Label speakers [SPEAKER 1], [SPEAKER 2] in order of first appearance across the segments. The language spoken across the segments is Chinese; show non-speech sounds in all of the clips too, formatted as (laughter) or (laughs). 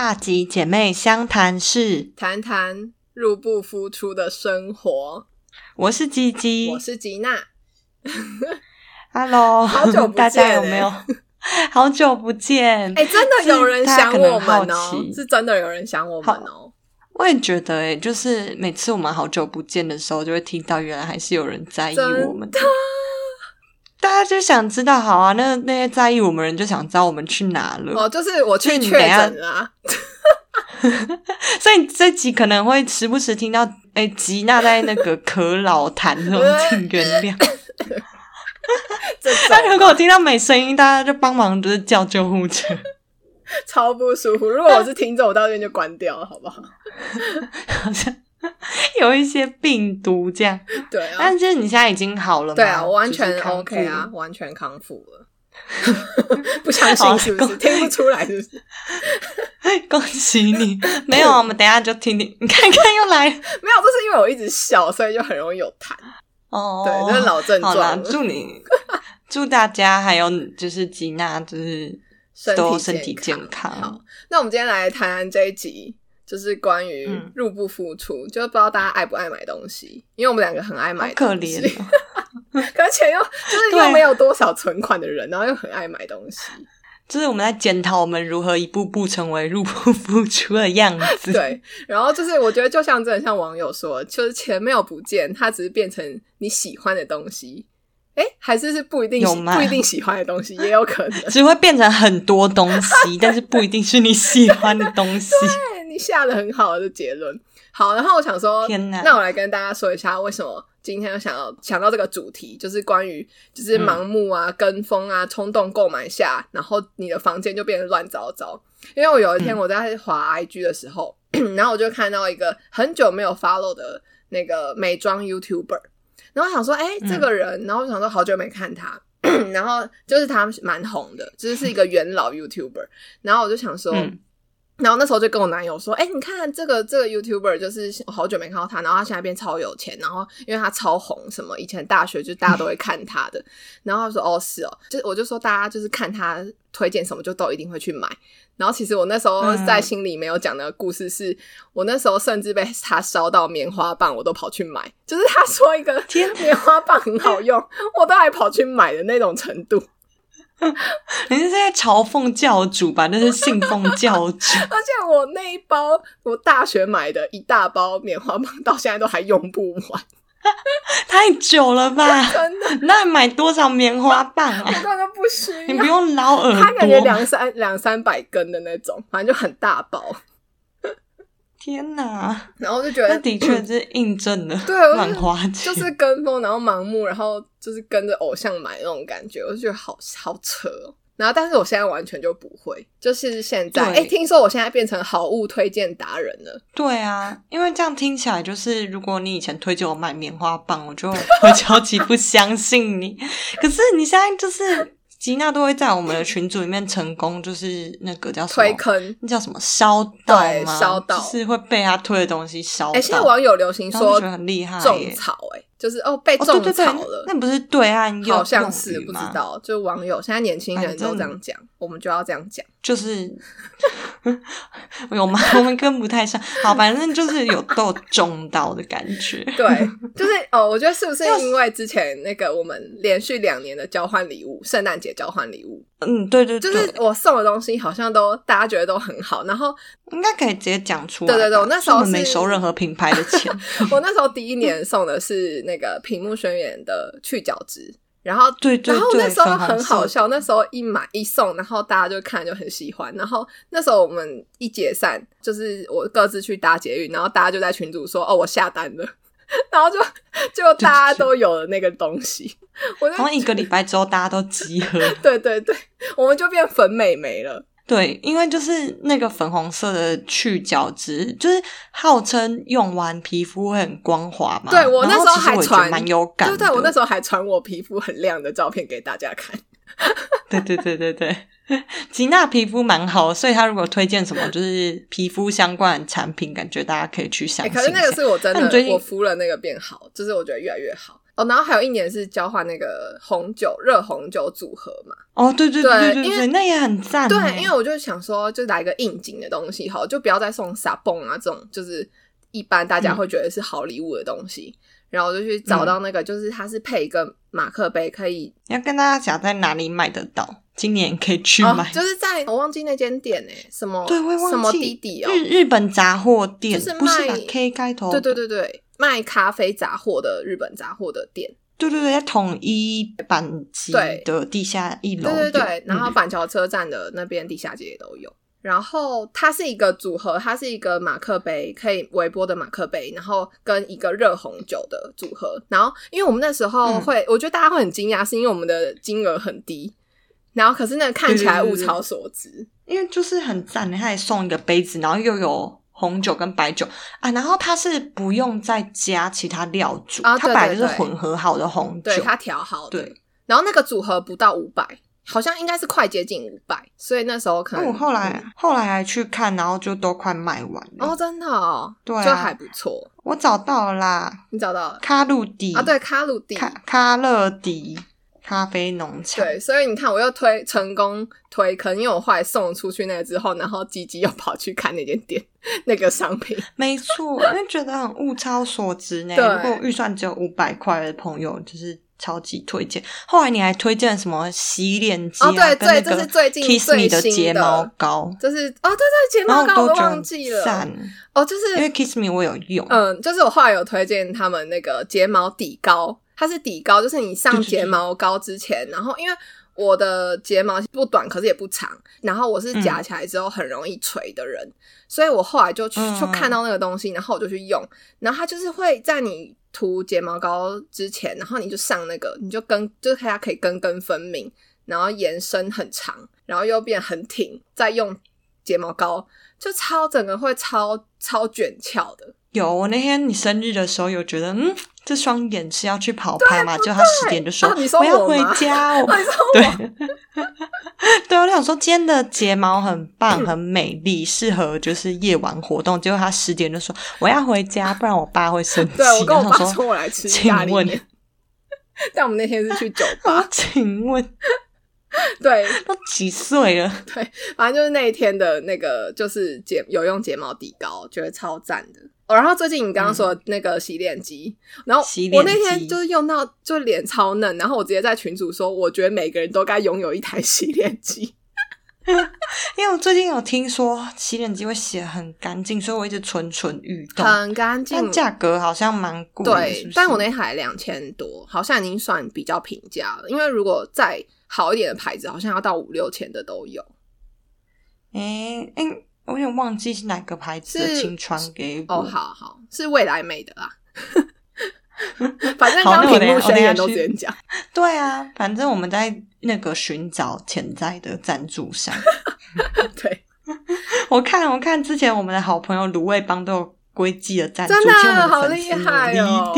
[SPEAKER 1] 大吉姐妹相谈室，
[SPEAKER 2] 谈谈入不敷出的生活。
[SPEAKER 1] 我是吉吉，
[SPEAKER 2] 我是吉娜。
[SPEAKER 1] Hello，
[SPEAKER 2] 好久不见
[SPEAKER 1] 大家有
[SPEAKER 2] 欸
[SPEAKER 1] 没有？好久不见，
[SPEAKER 2] 哎、真的有人想我们哦、
[SPEAKER 1] 奇
[SPEAKER 2] 是真的有人想我们哦、
[SPEAKER 1] 我也觉得、欸，就是每次我们好久不见的时候，就会听到原来还是有人在意我们的。大家就想知道，好啊，那那些在意我们人就想知道我们去哪了。
[SPEAKER 2] 哦，就是我去确诊啦、(laughs)
[SPEAKER 1] 所以这集可能会时不时听到，哎、吉娜在那个咳老痰，那种请原谅。(laughs)
[SPEAKER 2] 这
[SPEAKER 1] 那如
[SPEAKER 2] 种
[SPEAKER 1] 果听到没声音，大家就帮忙就是叫救护车。
[SPEAKER 2] 超不舒服。如果我是听众，我到这边就关掉了，好不好？
[SPEAKER 1] 好 (laughs) 像 (laughs) 有一些病毒这样，(laughs)
[SPEAKER 2] 对啊，
[SPEAKER 1] 但是你现在已经好了吗？
[SPEAKER 2] 对啊，我完全 OK 啊，。完全康复了。(laughs) 不相信是不是？听不出来是不是？
[SPEAKER 1] 恭喜你！没有啊，我们等一下就听听，你看看又来
[SPEAKER 2] 没有，这是因为我一直笑，所以就很容易有痰。
[SPEAKER 1] 哦。
[SPEAKER 2] 对，这是老症状了。
[SPEAKER 1] 祝你祝大家还有就是吉娜，就是
[SPEAKER 2] 身体
[SPEAKER 1] 都身体
[SPEAKER 2] 健
[SPEAKER 1] 健康。
[SPEAKER 2] 好，那我们今天来谈谈这一集，就是关于
[SPEAKER 1] 嗯
[SPEAKER 2] 入不敷出，就是不知道大家爱不爱买东西，因为我们两个很爱
[SPEAKER 1] 好
[SPEAKER 2] 买
[SPEAKER 1] 可
[SPEAKER 2] 东西，
[SPEAKER 1] 怜哦，(laughs)
[SPEAKER 2] 而且又就是又没有多少存款的人，然后又很爱买东西。
[SPEAKER 1] 就是我们在检讨我们如何一步步成为入不敷出的样子。
[SPEAKER 2] 对，然后就是我觉得就像真的像网友说，就是钱没有不见，它只是变成你喜欢的东西。哎，还是是不一定
[SPEAKER 1] 有吗
[SPEAKER 2] 不一定喜欢的东西，也有可能。
[SPEAKER 1] 只会变成很多东西，(laughs) 但是不一定是你喜欢的东西。
[SPEAKER 2] 下了很好的结论。好，然后我想说，那我来跟大家说一下，为什么今天想要想到这个主题，就是关于就是盲目啊、跟风啊、冲动购买下，然后你的房间就变得乱糟糟。因为我有一天我在滑 IG 的时候，(coughs) 然后我就看到一个很久没有 follow 的那个美妆 YouTuber，然后我想说，哎、这个人，然后我想说好久没看他。(coughs) 然后就是他蛮红的，就是是一个元老 YouTuber，然后我就想说，
[SPEAKER 1] 嗯
[SPEAKER 2] 然后那时候就跟我男友说：“哎、你看这个这个 YouTuber，就是我好久没看到他，然后他现在变超有钱，然后因为他超红，什么以前大学就大家都会看他的。然后他说：哦，是哦，就我就说大家就是看他推荐什么，就都一定会去买。然后其实我那时候
[SPEAKER 1] 嗯
[SPEAKER 2] 在心里没有讲的故事是，我那时候甚至被他烧到棉花棒，我都跑去买。就是他说一个
[SPEAKER 1] 天
[SPEAKER 2] 棉花棒很好用，我都还跑去买的那种程度。(laughs)
[SPEAKER 1] 你是在嘲讽教主吧？那是信奉教主。(laughs)
[SPEAKER 2] 而且我那一包我大学买的一大包棉花棒，到现在都还用不完，(laughs)
[SPEAKER 1] 太久了吧？
[SPEAKER 2] 真的，
[SPEAKER 1] 那你买多少棉花棒
[SPEAKER 2] 我
[SPEAKER 1] 啊？
[SPEAKER 2] 根本就不需要。
[SPEAKER 1] 你不用捞耳
[SPEAKER 2] 它感觉？两三两三百根的那种，反正就很大包，
[SPEAKER 1] 天哪！
[SPEAKER 2] 然后就觉得
[SPEAKER 1] 那的确是印证了
[SPEAKER 2] 对我
[SPEAKER 1] 花钱，
[SPEAKER 2] 就是跟风，然后盲目，然后就是跟着偶像买那种感觉，我就觉得好好扯哦。然后，但是我现在完全就不会，就是现在，哎，听说我现在变成好物推荐达人了，
[SPEAKER 1] 对啊，因为这样听起来就是，如果你以前推荐我买棉花棒，我就会 (laughs) 超级不相信你。可是你现在就是吉娜都会在我们的群组里面成功，就是那个叫什么？
[SPEAKER 2] 推坑。
[SPEAKER 1] 那叫什么烧到吗？
[SPEAKER 2] 烧到
[SPEAKER 1] 就是会被他推的东西烧到。
[SPEAKER 2] 哎，现在网友流行说
[SPEAKER 1] 很厉害
[SPEAKER 2] 种
[SPEAKER 1] 耶
[SPEAKER 2] 草，哎，就是哦被
[SPEAKER 1] 哦，对
[SPEAKER 2] 种
[SPEAKER 1] 对对
[SPEAKER 2] 草了，，
[SPEAKER 1] 那不是对岸又
[SPEAKER 2] 好像
[SPEAKER 1] 用
[SPEAKER 2] 是不知，道，就网友现在年轻人都这样讲，我们就要这样讲。
[SPEAKER 1] 就是有吗？(laughs) 我们跟不太像。好，反正就是有都有中到的感觉。
[SPEAKER 2] 对，就是哦，我觉得是不是因为之前那个我们连续两年的交换礼物，圣诞节交换礼物，
[SPEAKER 1] 嗯，对对
[SPEAKER 2] 就，是我送的东西好像都大家觉得都很好，然后
[SPEAKER 1] 应该可以直接讲出来。
[SPEAKER 2] 对对对我那时候
[SPEAKER 1] 我们没收任何品牌的钱。(laughs)
[SPEAKER 2] 我那时候第一年送的是那个屏幕宣言的去角质。然后，
[SPEAKER 1] 对对
[SPEAKER 2] 然后那时候很好笑，那时候一买一送，然后大家就看就很喜欢。然后那时候我们一解散，就是我各自去搭捷运，然后大家就在群组说：“哦，我下单了。(laughs) ”然后就就大家都有了那个东西，我就
[SPEAKER 1] 然后一个礼拜之后，大家都集合。
[SPEAKER 2] 对对对，我们就变粉美眉了。
[SPEAKER 1] 对，因为就是那个粉红色的去角质，就是号称用完皮肤会很光滑嘛。
[SPEAKER 2] 对我那时候还传
[SPEAKER 1] 蛮有感。
[SPEAKER 2] 对对，我那时候还传我皮肤很亮的照片给大家看。
[SPEAKER 1] 对对对对对，吉娜皮肤蛮好，所以她如果推荐什么就是皮肤相关的产品，感觉大家可以去相 (laughs)
[SPEAKER 2] 哎、
[SPEAKER 1] 信。
[SPEAKER 2] 可是那个是我真的我敷了那个变好，就是我觉得越来越好。哦，然后还有一年是交换那个红酒热红酒组合嘛。
[SPEAKER 1] 哦，对对
[SPEAKER 2] 对
[SPEAKER 1] 对对
[SPEAKER 2] 因为，
[SPEAKER 1] 那也很赞欸。
[SPEAKER 2] 对，因为我就想说，就来个应景的东西好，就不要再送傻蹦啊这种，就是一般大家会觉得是好礼物的东西。然后我就去找到那个，就是它是配一个马克杯，可以
[SPEAKER 1] 要跟大家讲在哪里买得到，今年可以去
[SPEAKER 2] 哦
[SPEAKER 1] 买。，
[SPEAKER 2] 就是在我忘记那间店诶、什么
[SPEAKER 1] 对，我忘记
[SPEAKER 2] 什么弟弟哦，
[SPEAKER 1] 日日本杂货店，
[SPEAKER 2] 就是
[SPEAKER 1] ？K 开头，
[SPEAKER 2] 对对对对，卖咖啡杂货的日本杂货的店，
[SPEAKER 1] 对对对，在统一板级
[SPEAKER 2] 对
[SPEAKER 1] 的地下一楼有，
[SPEAKER 2] 对对对，然后
[SPEAKER 1] 嗯
[SPEAKER 2] 板桥车站的那边地下街也都有。然后它是一个组合，它是一个马克杯，可以微波的马克杯，然后跟一个热红酒的组合。然后因为我们那时候
[SPEAKER 1] 嗯
[SPEAKER 2] 会，我觉得大家会很惊讶，是因为我们的金额很低，然后可是那个看起来物超所值。
[SPEAKER 1] 因为就是很赞，他还送一个杯子，然后又有红酒跟白酒啊，然后它是不用再加其他料煮，
[SPEAKER 2] 啊
[SPEAKER 1] 它本来就是混合好的红酒，
[SPEAKER 2] 对，它调好的。
[SPEAKER 1] 对
[SPEAKER 2] 然后那个组合不到五百，好像应该是快接近五百，所以那时候可能
[SPEAKER 1] 那我后来、后来还去看，然后就都快卖完了。
[SPEAKER 2] 哦，真的哦，
[SPEAKER 1] 对啊
[SPEAKER 2] 就还不错。
[SPEAKER 1] 我找到了啦，
[SPEAKER 2] 你找到了
[SPEAKER 1] 卡路迪
[SPEAKER 2] 啊？对，卡路迪。
[SPEAKER 1] 卡卡乐迪咖啡农场，
[SPEAKER 2] 对，所以你看，我又推成功推坑，因为我后来送出去那个之后，然后吉吉又跑去看那间店那个商品，(laughs)
[SPEAKER 1] 没错，因为觉得很物超所值呢。
[SPEAKER 2] 对
[SPEAKER 1] 如果预算只有五百块的朋友，就是超级推荐。后来你还推荐什么洗脸机啊，
[SPEAKER 2] 哦对对这是最近
[SPEAKER 1] Kiss Me
[SPEAKER 2] 最新的
[SPEAKER 1] 睫毛膏，
[SPEAKER 2] 就是哦，对对，睫毛膏我都忘记了
[SPEAKER 1] 赞，
[SPEAKER 2] 哦，就是
[SPEAKER 1] 因为 Kiss Me 我有用，
[SPEAKER 2] 嗯，就是我后来有推荐他们那个睫毛底膏，它是底膏，就是你上睫毛膏之前，然后因为我的睫毛不短，可是也不长，然后我是夹起来之后很容易垂的人，所以我后来就去
[SPEAKER 1] 嗯
[SPEAKER 2] 就看到那个东西，然后我就去用，然后它就是会在你涂睫毛膏之前，然后你就上那个，你就根就是它可以根根分明，然后延伸很长，然后又变很挺，再用睫毛膏就超整个会超超卷翘的。
[SPEAKER 1] 有。我那天你生日的时候有觉得，嗯，这双眼是要去跑拍嘛？就他十点就说、我要回家 (laughs) 对，(laughs) 对，我就想说今天的睫毛很棒，很美丽，适合就是夜晚活动。结果他十点就说我要回家，不然我爸会生气。
[SPEAKER 2] 对，我跟我爸说我来吃但我们那天是去酒
[SPEAKER 1] 啊
[SPEAKER 2] 吧，(laughs)
[SPEAKER 1] 请问
[SPEAKER 2] 对
[SPEAKER 1] 都几岁了？
[SPEAKER 2] 对，反正就是那一天的那个就是睫有用睫毛底膏，觉得超赞的。哦，然后最近你刚刚说的那个洗脸机，然后我那天就是用到就脸超嫩，然后我直接在群主说，我觉得每个人都该拥有一台 (laughs) 洗脸机。(laughs)
[SPEAKER 1] 因为我最近有听说洗脸机会洗得很干净，所以我一直蠢蠢欲动。
[SPEAKER 2] 很干净
[SPEAKER 1] 但，价格好像蛮贵
[SPEAKER 2] 但我那台两千多，好像已经算比较平价了。因为如果再好一点的牌子，好像要到五六千的都有。
[SPEAKER 1] 诶诶、我有点忘记是哪个牌子的，
[SPEAKER 2] 是
[SPEAKER 1] 请传给我。
[SPEAKER 2] 哦，好好，是未来美的啦。(laughs) 反正
[SPEAKER 1] 好
[SPEAKER 2] 刚屏幕宣言都
[SPEAKER 1] 一下去
[SPEAKER 2] 直接讲，
[SPEAKER 1] 对啊，反正我们在那个寻找潜在的赞助商。(laughs)
[SPEAKER 2] 对，
[SPEAKER 1] 我看，我看之前我们的好朋友卤味帮都有归记的赞助，
[SPEAKER 2] 真的好厉害
[SPEAKER 1] 努
[SPEAKER 2] 哦。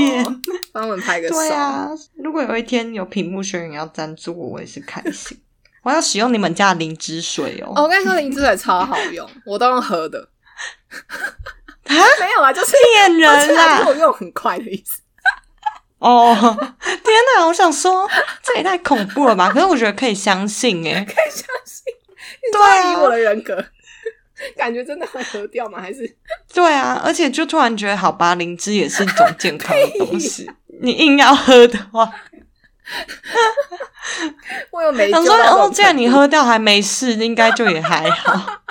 [SPEAKER 2] 帮我们拍个手。
[SPEAKER 1] 对啊，如果有一天有屏幕宣言要赞助我，我也是开心。我要使用你们家的灵芝水哦。
[SPEAKER 2] 哦，我跟你说，灵芝水超好用，(laughs) 我都用喝的。
[SPEAKER 1] 啊
[SPEAKER 2] 没有啊，就是
[SPEAKER 1] 骗人啦
[SPEAKER 2] 就是！我用很快的意思。
[SPEAKER 1] 哦，天哪！我想说，这也太恐怖了吧？(laughs) 可是我觉得可以相信哎。
[SPEAKER 2] 可以相信，你
[SPEAKER 1] 对
[SPEAKER 2] 以我
[SPEAKER 1] 啊，
[SPEAKER 2] 的人格，感觉真的会喝掉吗？还是
[SPEAKER 1] 对啊，而且就突然觉得，好吧，灵芝也是一种健康的东西。(laughs) 你硬要喝的话，
[SPEAKER 2] 我有没
[SPEAKER 1] 想说哦，
[SPEAKER 2] 这种
[SPEAKER 1] 既然你喝掉还没事，应该就也还好。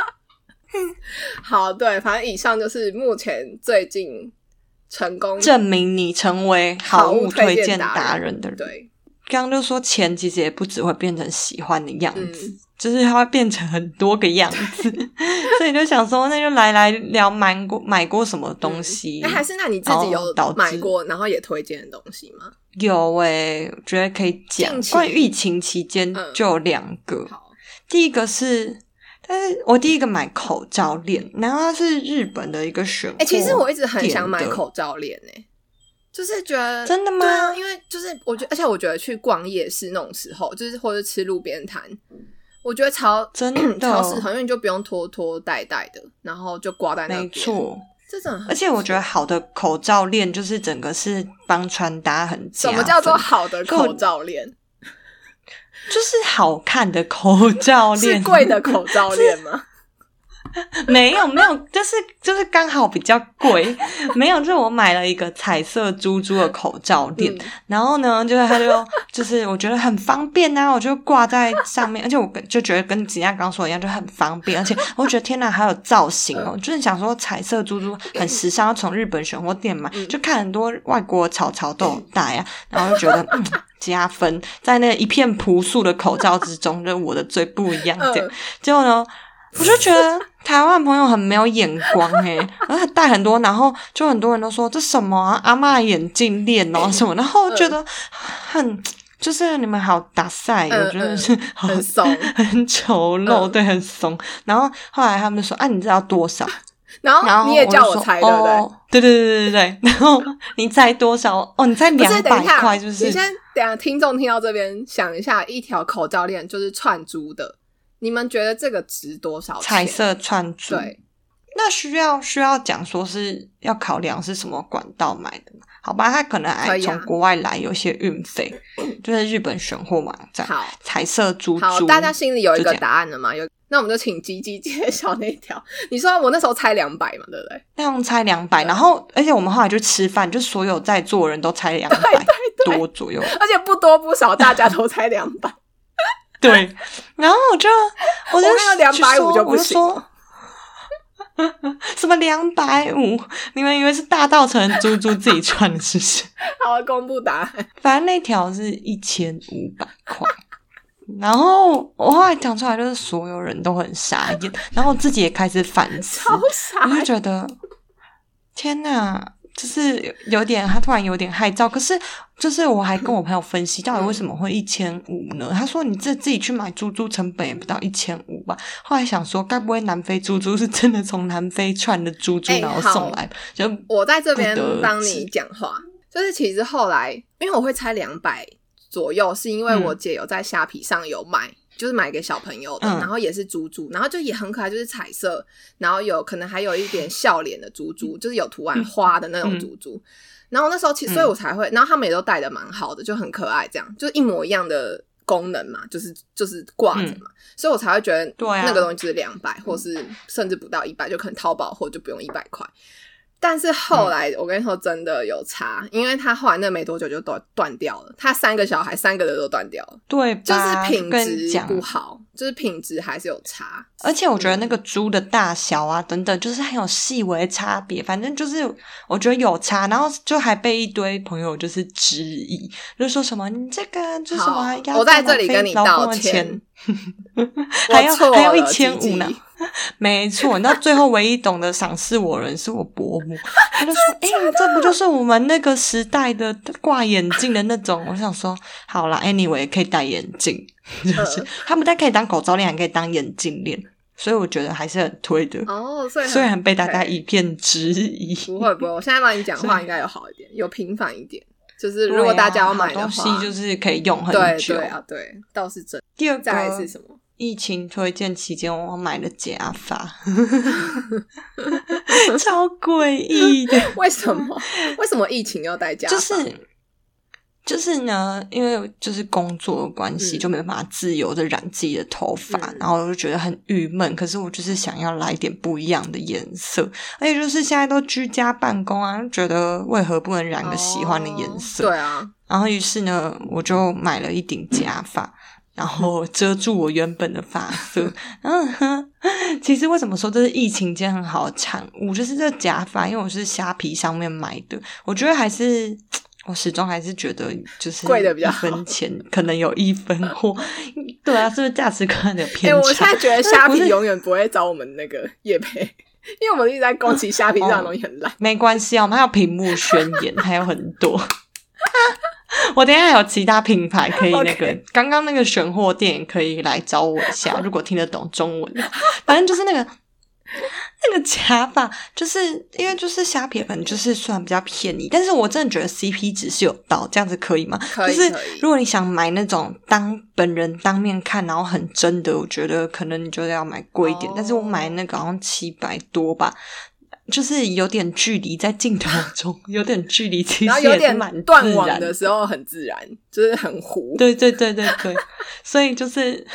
[SPEAKER 1] (laughs)
[SPEAKER 2] 好，对，反正以上就是目前最近成功
[SPEAKER 1] 证明你成为好物推荐达
[SPEAKER 2] 达
[SPEAKER 1] 人的人。
[SPEAKER 2] 对，
[SPEAKER 1] 刚刚就说钱其实也不只会变成喜欢的样子，
[SPEAKER 2] 嗯
[SPEAKER 1] 就是它会变成很多个样子，(laughs) 所以就想说，那就来来聊买过买过什么东西。
[SPEAKER 2] 那、还是那你自己有买过，然后也推荐的东西吗？
[SPEAKER 1] 有诶、我觉得可以讲。
[SPEAKER 2] 近。期。
[SPEAKER 1] 关于疫情期间
[SPEAKER 2] 嗯。
[SPEAKER 1] 就有两个，
[SPEAKER 2] 好，
[SPEAKER 1] 第一个是，但是我第一个买口罩链，然后它是日本的一个选货
[SPEAKER 2] 哎、其实我一直很想买口罩链诶、就是觉得
[SPEAKER 1] 真的吗？
[SPEAKER 2] 对啊，因为就是我觉得，而且我觉得去逛夜市那种时候，就是或者吃路边摊，我觉得超
[SPEAKER 1] 真的。(clears throat)
[SPEAKER 2] 超适合，因为你就不用拖拖带带的，然后就挂在那边。
[SPEAKER 1] 没错。
[SPEAKER 2] 这种，
[SPEAKER 1] 而且我觉得好的口罩链就是整个是帮穿搭很加
[SPEAKER 2] 什么叫做好的口罩链？
[SPEAKER 1] 就是好看的口罩
[SPEAKER 2] 是
[SPEAKER 1] 链，
[SPEAKER 2] 贵的口罩链吗？(laughs)
[SPEAKER 1] 没有没有，就是就是刚好比较贵，(laughs) 没有，就是我买了一个彩色珠珠的口罩垫，
[SPEAKER 2] 嗯。
[SPEAKER 1] 然后呢，就是它就就是我觉得很方便啊，我就挂在上面，而且我跟就觉得跟吉亚刚说的一样，就很方便，而且我觉得天哪，还有造型哦，就是想说彩色珠珠很时尚，要从日本选货店买，就看很多外国潮潮都有戴啊，然后就觉得嗯。加分，在那一片朴素的口罩之中，就是我的最不一样
[SPEAKER 2] 嗯。
[SPEAKER 1] 点。结果呢，我就觉得台湾朋友很没有眼光诶、(laughs) 然后他戴很多，然后就很多人都说这什么啊，阿嬷眼镜链哦什么，然后我觉得很。就是你们好打赛，
[SPEAKER 2] 嗯
[SPEAKER 1] 我觉得是好
[SPEAKER 2] 很怂 (laughs)
[SPEAKER 1] 很丑陋，
[SPEAKER 2] 嗯
[SPEAKER 1] 对，很怂。然后后来他们说：“啊，你知道多少？”
[SPEAKER 2] 然
[SPEAKER 1] 然后
[SPEAKER 2] 后你也叫我猜，对不对？
[SPEAKER 1] 哦对对对对对对。然后你猜多少？哦，你猜两百块，是不是？
[SPEAKER 2] 你先等下，听众听到这边想一下，一条口罩链就是串珠的，你们觉得这个值多少钱？
[SPEAKER 1] 彩色串珠。
[SPEAKER 2] 对，
[SPEAKER 1] 那需要需要讲说是要考量是什么管道买的吗？好吧，他可能从国外来，有些运费，就是日本选货网站。
[SPEAKER 2] 好
[SPEAKER 1] 彩色珠珠，
[SPEAKER 2] 好，大家心里有一个答案了吗？有，那我们就请吉吉介绍那一条。你说我那时候猜两百嘛，对不对？
[SPEAKER 1] 那样猜两百，然后而且我们后来就吃饭，就所有在座的人都猜两百多左右，
[SPEAKER 2] 而且不多不少，大家都猜两百。
[SPEAKER 1] 对。然后我就我就
[SPEAKER 2] 我那个250
[SPEAKER 1] 说
[SPEAKER 2] 就不行
[SPEAKER 1] 我就说 (laughs) 什么两百五？你们以为是大道城的猪猪自己 (laughs) 穿的，是不是？(laughs)
[SPEAKER 2] 好，公布答案。
[SPEAKER 1] 反正那条是一千五百块。然后我后来讲出来，就是所有人都很傻眼，然后我自己也开始反思，
[SPEAKER 2] 超傻
[SPEAKER 1] 我就觉得天哪，就是有点他突然有点害臊。可是就是我还跟我朋友分析，到底为什么会一千五呢？他说你这自己去买猪猪成本也不到一千五吧。后来想说，该不会南非猪猪是真的从南非串的猪猪
[SPEAKER 2] 哎
[SPEAKER 1] 然后送来？就
[SPEAKER 2] 我在这边帮你讲话，就是其实后来，因为我会猜两百左右，是因为
[SPEAKER 1] 嗯
[SPEAKER 2] 我姐有在虾皮上有买，就是买给小朋友的，
[SPEAKER 1] 嗯。
[SPEAKER 2] 然后也是猪猪，然后就也很可爱，就是彩色，然后有可能还有一点笑脸的猪猪，就是有图案花的那种猪猪。然后那时候其实，所以我才会，然后他们也都戴的蛮好的，就很可爱，这样就是一模一样的功能嘛，就是就是挂着嘛，所以我才会觉得
[SPEAKER 1] 对啊。
[SPEAKER 2] 那个东西就是两百、或是甚至不到一百，就可能淘宝货就不用一百块。但是后来我跟你说，真的有差，因为他后来那没多久就断断掉了，他三个小孩三个的都断掉了，
[SPEAKER 1] 对，
[SPEAKER 2] 就是品质不好，就是品质还是有差。
[SPEAKER 1] 而且我觉得那个猪的大小啊，等等，就是很有细微的差别。反正就是我觉得有差，然后就还被一堆朋友就是质疑，就是说什么你这个就是什么
[SPEAKER 2] 我在这里跟你道歉 (laughs)
[SPEAKER 1] 钱，还要还要一千五呢。没错，你知道最后唯一懂得赏识我人是我伯母，(laughs) 他就说：“哎、这不就是我们那个时代的挂眼镜的那种？”我想说，好啦 a n y w a y 可以戴眼镜，(laughs) 就是、
[SPEAKER 2] 嗯
[SPEAKER 1] 他不但可以当口罩链，还可以当眼镜链，所以我觉得还是很推的。
[SPEAKER 2] 哦，所以
[SPEAKER 1] 虽然被大家一片质疑，
[SPEAKER 2] 不会不会，我现在帮你讲话应该有好一点，有平反一点。就是如果大家要买
[SPEAKER 1] 东西就是可以用很
[SPEAKER 2] 对
[SPEAKER 1] 久。
[SPEAKER 2] 对啊，对，倒是真。
[SPEAKER 1] 第二个
[SPEAKER 2] 再是什么？
[SPEAKER 1] 疫情推荐期间，我买了假发，(laughs) 超诡异的。(laughs)
[SPEAKER 2] 为什么？为什么疫情要戴假发？
[SPEAKER 1] 就是就是呢，因为就是工作的关系，
[SPEAKER 2] 嗯
[SPEAKER 1] 就没办法自由的染自己的头发，
[SPEAKER 2] 嗯
[SPEAKER 1] 然后我就觉得很郁闷。可是我就是想要来点不一样的颜色，而且就是现在都居家办公啊，就觉得为何不能染个喜欢的颜色？
[SPEAKER 2] 哦对啊，
[SPEAKER 1] 然后于是呢，我就买了一顶假发。然后遮住我原本的发色，嗯哼，其实为什么说这是疫情间很好的产物？就是这假发，因为我是虾皮上面买的，我觉得还是我始终还是觉得就是
[SPEAKER 2] 贵的比较
[SPEAKER 1] 分钱可能有一分货，对啊，是不是价值观的
[SPEAKER 2] 哎、
[SPEAKER 1] 偏差？
[SPEAKER 2] 我现在觉得虾皮永远不会找我们那个叶培，因为我们一直在攻击虾皮这样东西很烂。
[SPEAKER 1] 没关系啊，我们还有屏幕宣言，还有很多。(laughs) 我等一下还有其他品牌可以那个刚刚那个选货店可以来找我一下，如果听得懂中文的，反正就是那个那个假发，就是因为就是虾皮可能就是算比较便宜，但是我真的觉得 CP 值是有到，这样子可以吗？就是
[SPEAKER 2] 可以就是
[SPEAKER 1] 如果你想买那种当本人当面看，然后很真的，我觉得可能你就要买贵一点。
[SPEAKER 2] 哦
[SPEAKER 1] 但是我买那个好像七百多吧，就是有点距离在镜头 (laughs) 中，有点距离，其实
[SPEAKER 2] 然后有点
[SPEAKER 1] 蛮
[SPEAKER 2] 断网的时候很自然，就是很糊。
[SPEAKER 1] 对对对对对，所以就是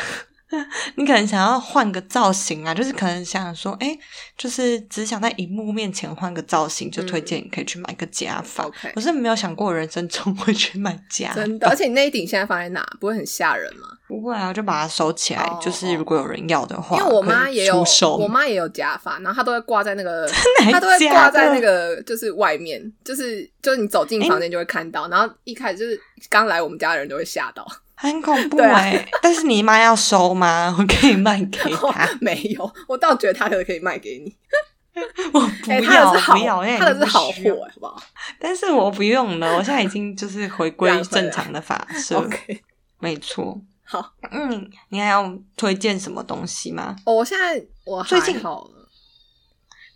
[SPEAKER 1] (laughs) 你可能想要换个造型啊，就是可能想说，哎，就是只想在荧幕面前换个造型，就推荐你可以去买个假发。我是没有想过人生中会去买假发，
[SPEAKER 2] 真的，而且你那一顶现在放在哪？不会很吓人吗？
[SPEAKER 1] 不会啊，就把它收起来。
[SPEAKER 2] 哦
[SPEAKER 1] 就是如果有人要的话，
[SPEAKER 2] 因为我妈也有我妈也有假发，然后她都会挂在那个，(laughs) 她都会挂在那个就是外面，就是就是你走进房间就会看到，然后一开始就是刚来我们家的人都会吓到，
[SPEAKER 1] 很恐怖哎、(laughs) 但是你妈要收吗？我可以卖给她，(laughs)
[SPEAKER 2] 没有，我倒觉得她可能可以卖给你，(laughs)
[SPEAKER 1] 我不
[SPEAKER 2] 哎、
[SPEAKER 1] 要、不要，那，
[SPEAKER 2] 她的是好货，好不好
[SPEAKER 1] 但是我不用了，我现在已经就是回归正常的发色
[SPEAKER 2] ，？OK，
[SPEAKER 1] 没错。
[SPEAKER 2] 好，
[SPEAKER 1] 嗯，你还要推荐什么东西吗？
[SPEAKER 2] 哦我现在我
[SPEAKER 1] 最近
[SPEAKER 2] 好了，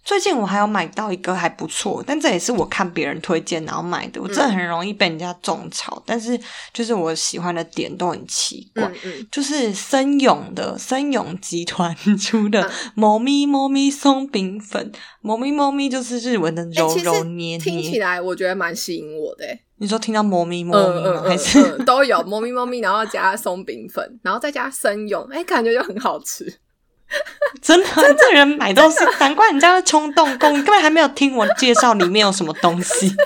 [SPEAKER 1] 最近我还有买到一个还不错，但这也是我看别人推荐然后买的。我真的很容易被人家种草，但是就是我喜欢的点都很奇怪。
[SPEAKER 2] 嗯嗯，
[SPEAKER 1] 就是森永的森永集团出的
[SPEAKER 2] 嗯
[SPEAKER 1] 猫咪猫咪松饼粉，猫咪猫咪就是日文的柔柔捏
[SPEAKER 2] 听起
[SPEAKER 1] 捏。
[SPEAKER 2] 来我觉得蛮吸引我的、欸，
[SPEAKER 1] 你说听到猫咪猫咪吗？还是
[SPEAKER 2] 嗯都有猫咪猫咪，然后加松饼粉，然后再加生用，哎、感觉就很好吃。(laughs)
[SPEAKER 1] 真的，这人买东西，难怪人家会冲动购，你根本还没有听我介绍里面有什么东西。(laughs)
[SPEAKER 2] 听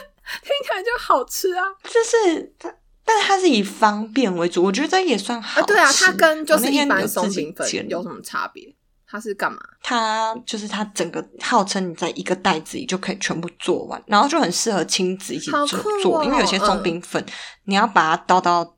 [SPEAKER 2] 起来就好吃啊！
[SPEAKER 1] 就是它，但是它是以方便为主，我觉得这也算好
[SPEAKER 2] 啊，对啊，它跟就
[SPEAKER 1] 那
[SPEAKER 2] 是一般
[SPEAKER 1] 天有自己
[SPEAKER 2] 松饼粉有什么差别？它是干嘛？
[SPEAKER 1] 它就是它整个号称你在一个袋子里就可以全部做完，然后就很适合亲子一起做做，
[SPEAKER 2] 哦
[SPEAKER 1] 因为有些松饼粉、你要把它倒到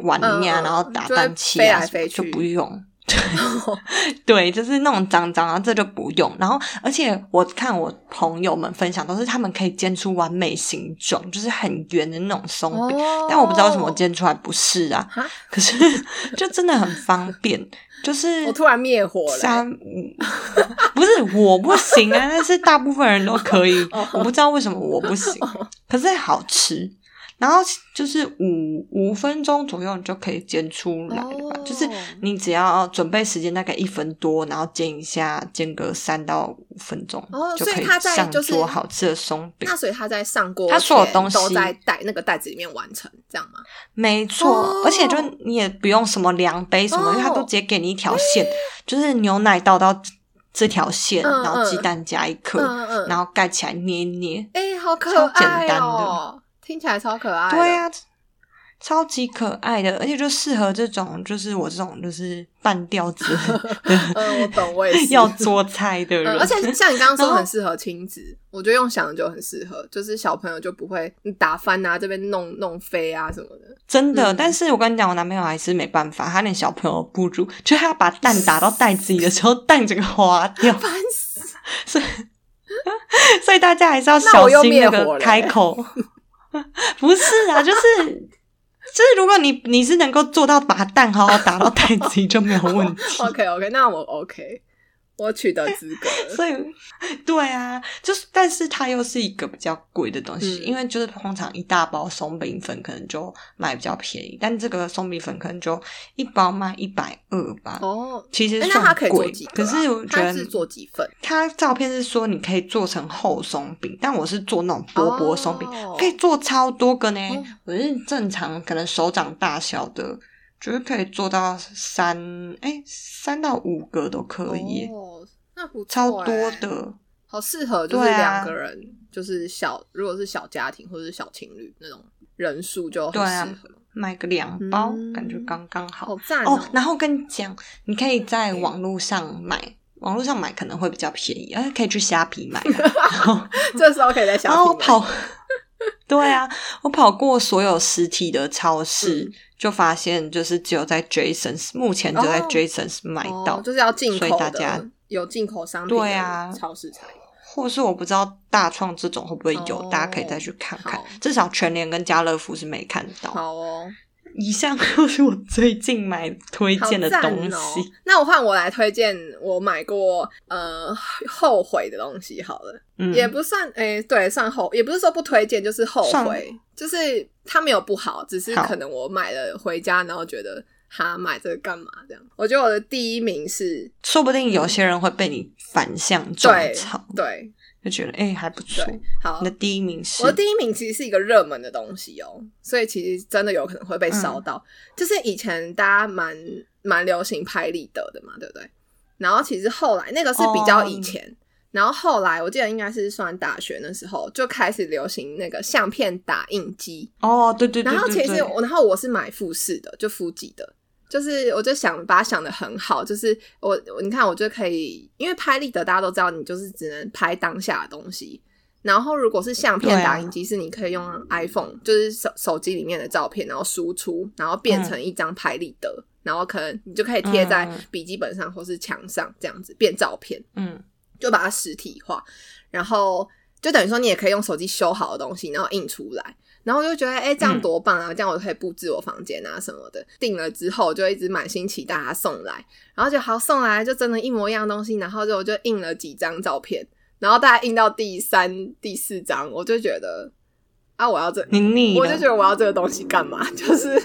[SPEAKER 1] 碗里面然后打蛋器啊
[SPEAKER 2] 飞来飞
[SPEAKER 1] 就不用。(laughs) 对，对就是那种脏脏啊，这就不用。然后，而且我看我朋友们分享，都是他们可以煎出完美形状，就是很圆的那种松饼。
[SPEAKER 2] 哦
[SPEAKER 1] 但我不知道为什么煎出来不是啊。可是 (laughs) 就真的很方便，就是
[SPEAKER 2] 我突然灭火了、
[SPEAKER 1] 三五，不是我不行啊，但是大部分人都可以，(laughs)
[SPEAKER 2] 哦
[SPEAKER 1] 我不知道为什么我不行，可是好吃。然后就是五五分钟左右，你就可以煎出来了吧？
[SPEAKER 2] 哦
[SPEAKER 1] 就是你只要准备时间大概一分多，然后煎一下，煎个三到五分钟，
[SPEAKER 2] 哦
[SPEAKER 1] 就可
[SPEAKER 2] 所以
[SPEAKER 1] 上桌好吃的松饼
[SPEAKER 2] 那。所以它在上锅，
[SPEAKER 1] 它所有东西
[SPEAKER 2] 都在袋那个袋子里面完成，这样吗？
[SPEAKER 1] 没错，
[SPEAKER 2] 哦
[SPEAKER 1] 而且就你也不用什么量杯什么，
[SPEAKER 2] 哦
[SPEAKER 1] 因为它都直接给你一条线，就是牛奶倒到这条线，
[SPEAKER 2] 嗯
[SPEAKER 1] 然后鸡
[SPEAKER 2] 嗯
[SPEAKER 1] 蛋加一颗，
[SPEAKER 2] 嗯嗯
[SPEAKER 1] 然后盖起来捏捏。
[SPEAKER 2] 哎、好可
[SPEAKER 1] 超简
[SPEAKER 2] 爱
[SPEAKER 1] 单
[SPEAKER 2] 哦，听起来超可爱的。
[SPEAKER 1] 对啊，超级可爱的，而且就适合这种就是我这种就是半吊子 (laughs)
[SPEAKER 2] 嗯，我懂，我也是 (laughs)
[SPEAKER 1] 要做菜的人，
[SPEAKER 2] 嗯，而且像你刚刚说很适合亲子，我觉得用想的就很适合，就是小朋友就不会打翻啊，这边弄弄飞啊什么的。
[SPEAKER 1] 真的，
[SPEAKER 2] 嗯
[SPEAKER 1] 但是我跟你讲，我男朋友还是没办法，他连小朋友不如，就他要把蛋打到袋子里的时候，蛋整个花掉，
[SPEAKER 2] 烦死！(laughs)
[SPEAKER 1] 所以所以大家还是要小心那个开口。(laughs) 不是啊，就是就是，如果你你是能够做到把蛋好好打到袋子里，就没有问题。(laughs)
[SPEAKER 2] OK OK，那我 OK，我取得资格了。(laughs)
[SPEAKER 1] 所以，对啊，就是，但是它又是一个比较贵的东西，
[SPEAKER 2] 嗯
[SPEAKER 1] 因为就是通常一大包松饼粉可能就卖比较便宜，但这个松饼粉可能就一包卖一百二吧。
[SPEAKER 2] 哦，
[SPEAKER 1] 其实
[SPEAKER 2] 哎那
[SPEAKER 1] 算
[SPEAKER 2] 它可以做？
[SPEAKER 1] 可是我觉得
[SPEAKER 2] 做几份？
[SPEAKER 1] 它照片是说你可以做成厚松饼，但我是做那种薄薄松饼，
[SPEAKER 2] 哦
[SPEAKER 1] 可以做超多个呢。
[SPEAKER 2] 哦
[SPEAKER 1] 我是正常可能手掌大小的，觉得可以做到三哎三到五个都可以，
[SPEAKER 2] 哦，那不错
[SPEAKER 1] 超多
[SPEAKER 2] 欸，
[SPEAKER 1] 的。
[SPEAKER 2] 好适合就是两个人，就是小如果是小家庭或者是小情侣那种人数就很
[SPEAKER 1] 对啊
[SPEAKER 2] 适合。
[SPEAKER 1] 买个两包，
[SPEAKER 2] 嗯
[SPEAKER 1] 感觉刚刚好。
[SPEAKER 2] 好赞
[SPEAKER 1] 哦，然后跟你讲，你可以在网络上买，(laughs) 网络上买可能会比较便宜，而且可以去虾皮买 (laughs)
[SPEAKER 2] 这时候可以在小 (laughs)
[SPEAKER 1] 然后我跑，对啊，我跑过所有实体的超市，
[SPEAKER 2] 嗯
[SPEAKER 1] 就发现就是只有在 Jasons，目前只在
[SPEAKER 2] 哦
[SPEAKER 1] Jasons 买到，
[SPEAKER 2] 哦，就是要进
[SPEAKER 1] 所以
[SPEAKER 2] 口的，
[SPEAKER 1] 大家
[SPEAKER 2] 有进口商品
[SPEAKER 1] 对啊
[SPEAKER 2] 的超市才有。
[SPEAKER 1] 或是我不知道大创这种会不会有，
[SPEAKER 2] 哦
[SPEAKER 1] 大家可以再去看看。至少全联跟家乐福是没看到。
[SPEAKER 2] 好哦，
[SPEAKER 1] 以上 (laughs) 就是我最近买推荐的
[SPEAKER 2] 赞
[SPEAKER 1] 东
[SPEAKER 2] 哦
[SPEAKER 1] 西。！
[SPEAKER 2] 那我换我来推荐我买过呃后悔的东西好了，
[SPEAKER 1] 嗯，
[SPEAKER 2] 也不算诶、对，算后，也不是说不推荐，就是后悔，就是它没有不好，只是可能我买了回家，然后觉得哈买这个干嘛这样。我觉得我的第一名是
[SPEAKER 1] 说不定有些人会被你反向种
[SPEAKER 2] 对
[SPEAKER 1] 草。
[SPEAKER 2] 对，
[SPEAKER 1] 就觉得哎、还不错。
[SPEAKER 2] 好
[SPEAKER 1] 那，第一名是
[SPEAKER 2] 我的第一名其实是一个热门的东西哦，所以其实真的有可能会被烧到。就是以前大家蛮蛮流行拍立得的嘛，对不对？然后其实后来那个是比较以前，然后后来我记得应该是算大学那时候就开始流行那个相片打印机。
[SPEAKER 1] 哦，对对对
[SPEAKER 2] 然后其实我，然后我是买富士的，就富吉的。就是，我就想把它想的很好，就是我，我你看，我就可以，因为拍立得大家都知道，你就是只能拍当下的东西。然后，如果是相片打印机，是你可以用 iPhone，就是手手机里面的照片，然后输出，然后变成一张拍立得，然后可能你就可以贴在
[SPEAKER 1] 嗯
[SPEAKER 2] 笔记本上或是墙上，这样子变照片。
[SPEAKER 1] 嗯，
[SPEAKER 2] 就把它实体化，然后就等于说你也可以用手机修好的东西，然后印出来。然后我就觉得，哎、这样多棒啊！这样我就可以布置我房间啊什么的。订了之后，就一直满心期待它送来，然后就好送来，就真的一模一样的东西。然后就我就印了几张照片，然后大概印到第三、第四张，我就觉得啊，我要这，
[SPEAKER 1] 你腻，
[SPEAKER 2] 我就觉得我要这个东西干嘛？就是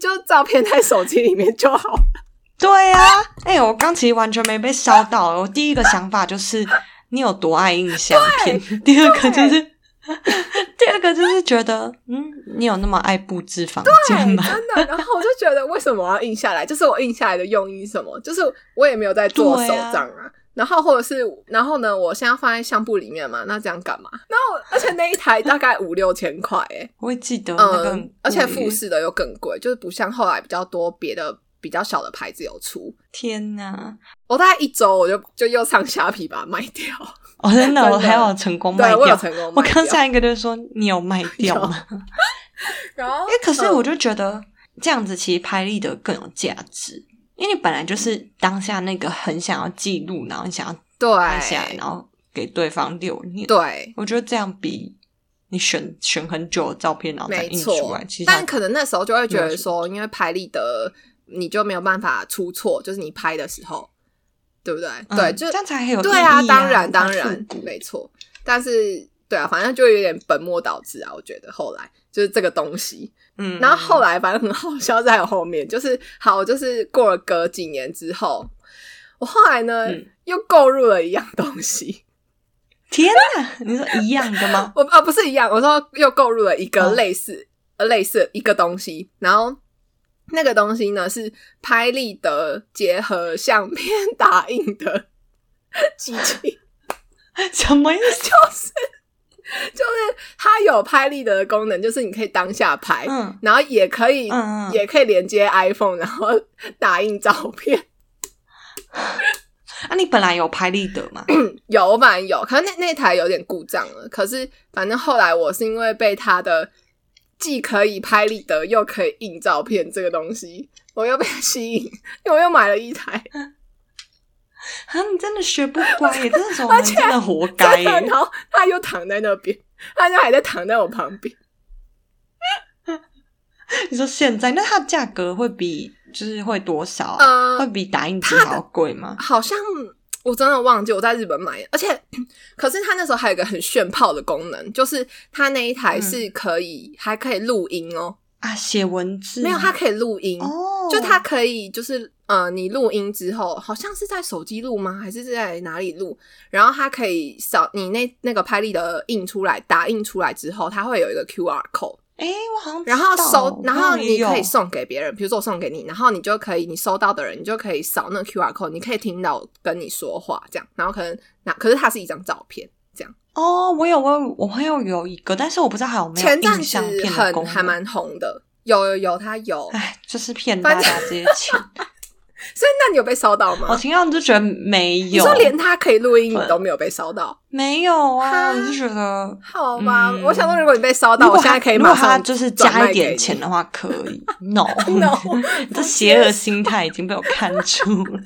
[SPEAKER 2] 就照片在手机里面就好了。(laughs)
[SPEAKER 1] 对呀、哎、我刚其实完全没被烧到。我第一个想法就是你有多爱印相片，(laughs) 第二个就是 (laughs) 第二个就是觉得，嗯，你有那么爱布置房间吗？
[SPEAKER 2] 真的。然后我就觉得，为什么我要印下来？就是我印下来的用意什么？就是我也没有在做手账啊。然后或者是，然后呢，我现在放在相簿里面嘛，那这样干嘛？然后而且那一台大概五六千块，哎，
[SPEAKER 1] 我会记得那个、
[SPEAKER 2] 嗯，而且富士的又更贵，就是不像后来比较多别的比较小的牌子有出。
[SPEAKER 1] 天哪！
[SPEAKER 2] 我大概一周我就就又上虾皮把它卖掉，
[SPEAKER 1] 哦，(laughs) 真的，我还有成功卖
[SPEAKER 2] 对我。成功卖掉。
[SPEAKER 1] 我刚下一个就是说你有卖掉吗？(laughs)
[SPEAKER 2] 然后
[SPEAKER 1] 因为可是
[SPEAKER 2] 嗯
[SPEAKER 1] 我就觉得这样子其实拍立得更有价值，因为你本来就是当下那个很想要记录，然后你想要拍下来，
[SPEAKER 2] 对
[SPEAKER 1] 然后给对方留念。
[SPEAKER 2] 对，
[SPEAKER 1] 我觉得这样比你选选很久的照片然后再印出来，其实
[SPEAKER 2] 但可能那时候就会觉得说，因为拍立得你就没有办法出错，就是你拍的时候，对不对？
[SPEAKER 1] 嗯
[SPEAKER 2] 对，就
[SPEAKER 1] 这样才很有
[SPEAKER 2] 对啊，当然
[SPEAKER 1] 它
[SPEAKER 2] 当然没错。但是对啊，反正就有点本末倒置啊，我觉得后来就是这个东西。
[SPEAKER 1] 嗯，
[SPEAKER 2] 然后后来反正很好笑，在后面就是好，就是过了隔几年之后，我后来呢、
[SPEAKER 1] 嗯
[SPEAKER 2] 又购入了一样东西。
[SPEAKER 1] 天哪，你说一样的吗？(laughs)
[SPEAKER 2] 我啊不是一样，我说又购入了一个
[SPEAKER 1] 哦
[SPEAKER 2] 类似、呃类似一个东西，然后那个东西呢是拍立得结合相片打印的机器，(laughs)
[SPEAKER 1] 什么意思？
[SPEAKER 2] 就是就是它有拍立得的功能，就是你可以当下拍，
[SPEAKER 1] 嗯
[SPEAKER 2] 然后也可以、
[SPEAKER 1] 嗯嗯
[SPEAKER 2] 也可以连接 iPhone，然后打印照片。(laughs)
[SPEAKER 1] 啊，你本来有拍立得吗？(clears throat)
[SPEAKER 2] 有，我本来有，可是那那台有点故障了。可是反正后来我是因为被它的既可以拍立得又可以印照片这个东西，我又被它吸引，因为我又买了一台，
[SPEAKER 1] 啊，你真的学不乖耶！这种 (laughs) 人真的活 (laughs) 该，耶。
[SPEAKER 2] 然后他又躺在那边，他就还在躺在我旁边。(laughs)
[SPEAKER 1] 你说现在，那它价格会比就是会多少会比打印机还要贵吗？
[SPEAKER 2] 好像我真的忘记我在日本买的，而且可是它那时候还有一个很炫炮的功能，就是它那一台是可以、还可以录音哦，
[SPEAKER 1] 啊，写文字
[SPEAKER 2] 没有，它可以录音。
[SPEAKER 1] 哦，
[SPEAKER 2] 就它可以，就是呃，你录音之后，好像是在手机录吗？还是在哪里录？然后它可以扫你那那个拍立得印出来，打印出来之后，它会有一个 QR code，
[SPEAKER 1] 哎，我好像
[SPEAKER 2] 然后收，然后你可以送给别人，比如说我送给你，然后你就可以，你收到的人，你就可以扫那个 QR code，你可以听到跟你说话，这样，然后可能那可是它是一张照片，这样。
[SPEAKER 1] 哦，我有我我朋友有一个，但是我不知道还有没有
[SPEAKER 2] 前阵子
[SPEAKER 1] 印相片的
[SPEAKER 2] 很还蛮红的，有有有，它有，
[SPEAKER 1] 哎，就是骗大家这些钱。(laughs) (laughs)
[SPEAKER 2] 所以那你有被烧到吗
[SPEAKER 1] 我？听到就觉得没有，
[SPEAKER 2] 你说连他可以录音，你都没有被烧到？
[SPEAKER 1] 没有啊，
[SPEAKER 2] 哈
[SPEAKER 1] 我就觉得。
[SPEAKER 2] 好吧，
[SPEAKER 1] 嗯
[SPEAKER 2] 我想说，如果你被烧到，我现在可以马上
[SPEAKER 1] 就是加一点钱的话，可以。(laughs) No
[SPEAKER 2] No，
[SPEAKER 1] 你 (laughs) 这邪恶心态已经被我看出了。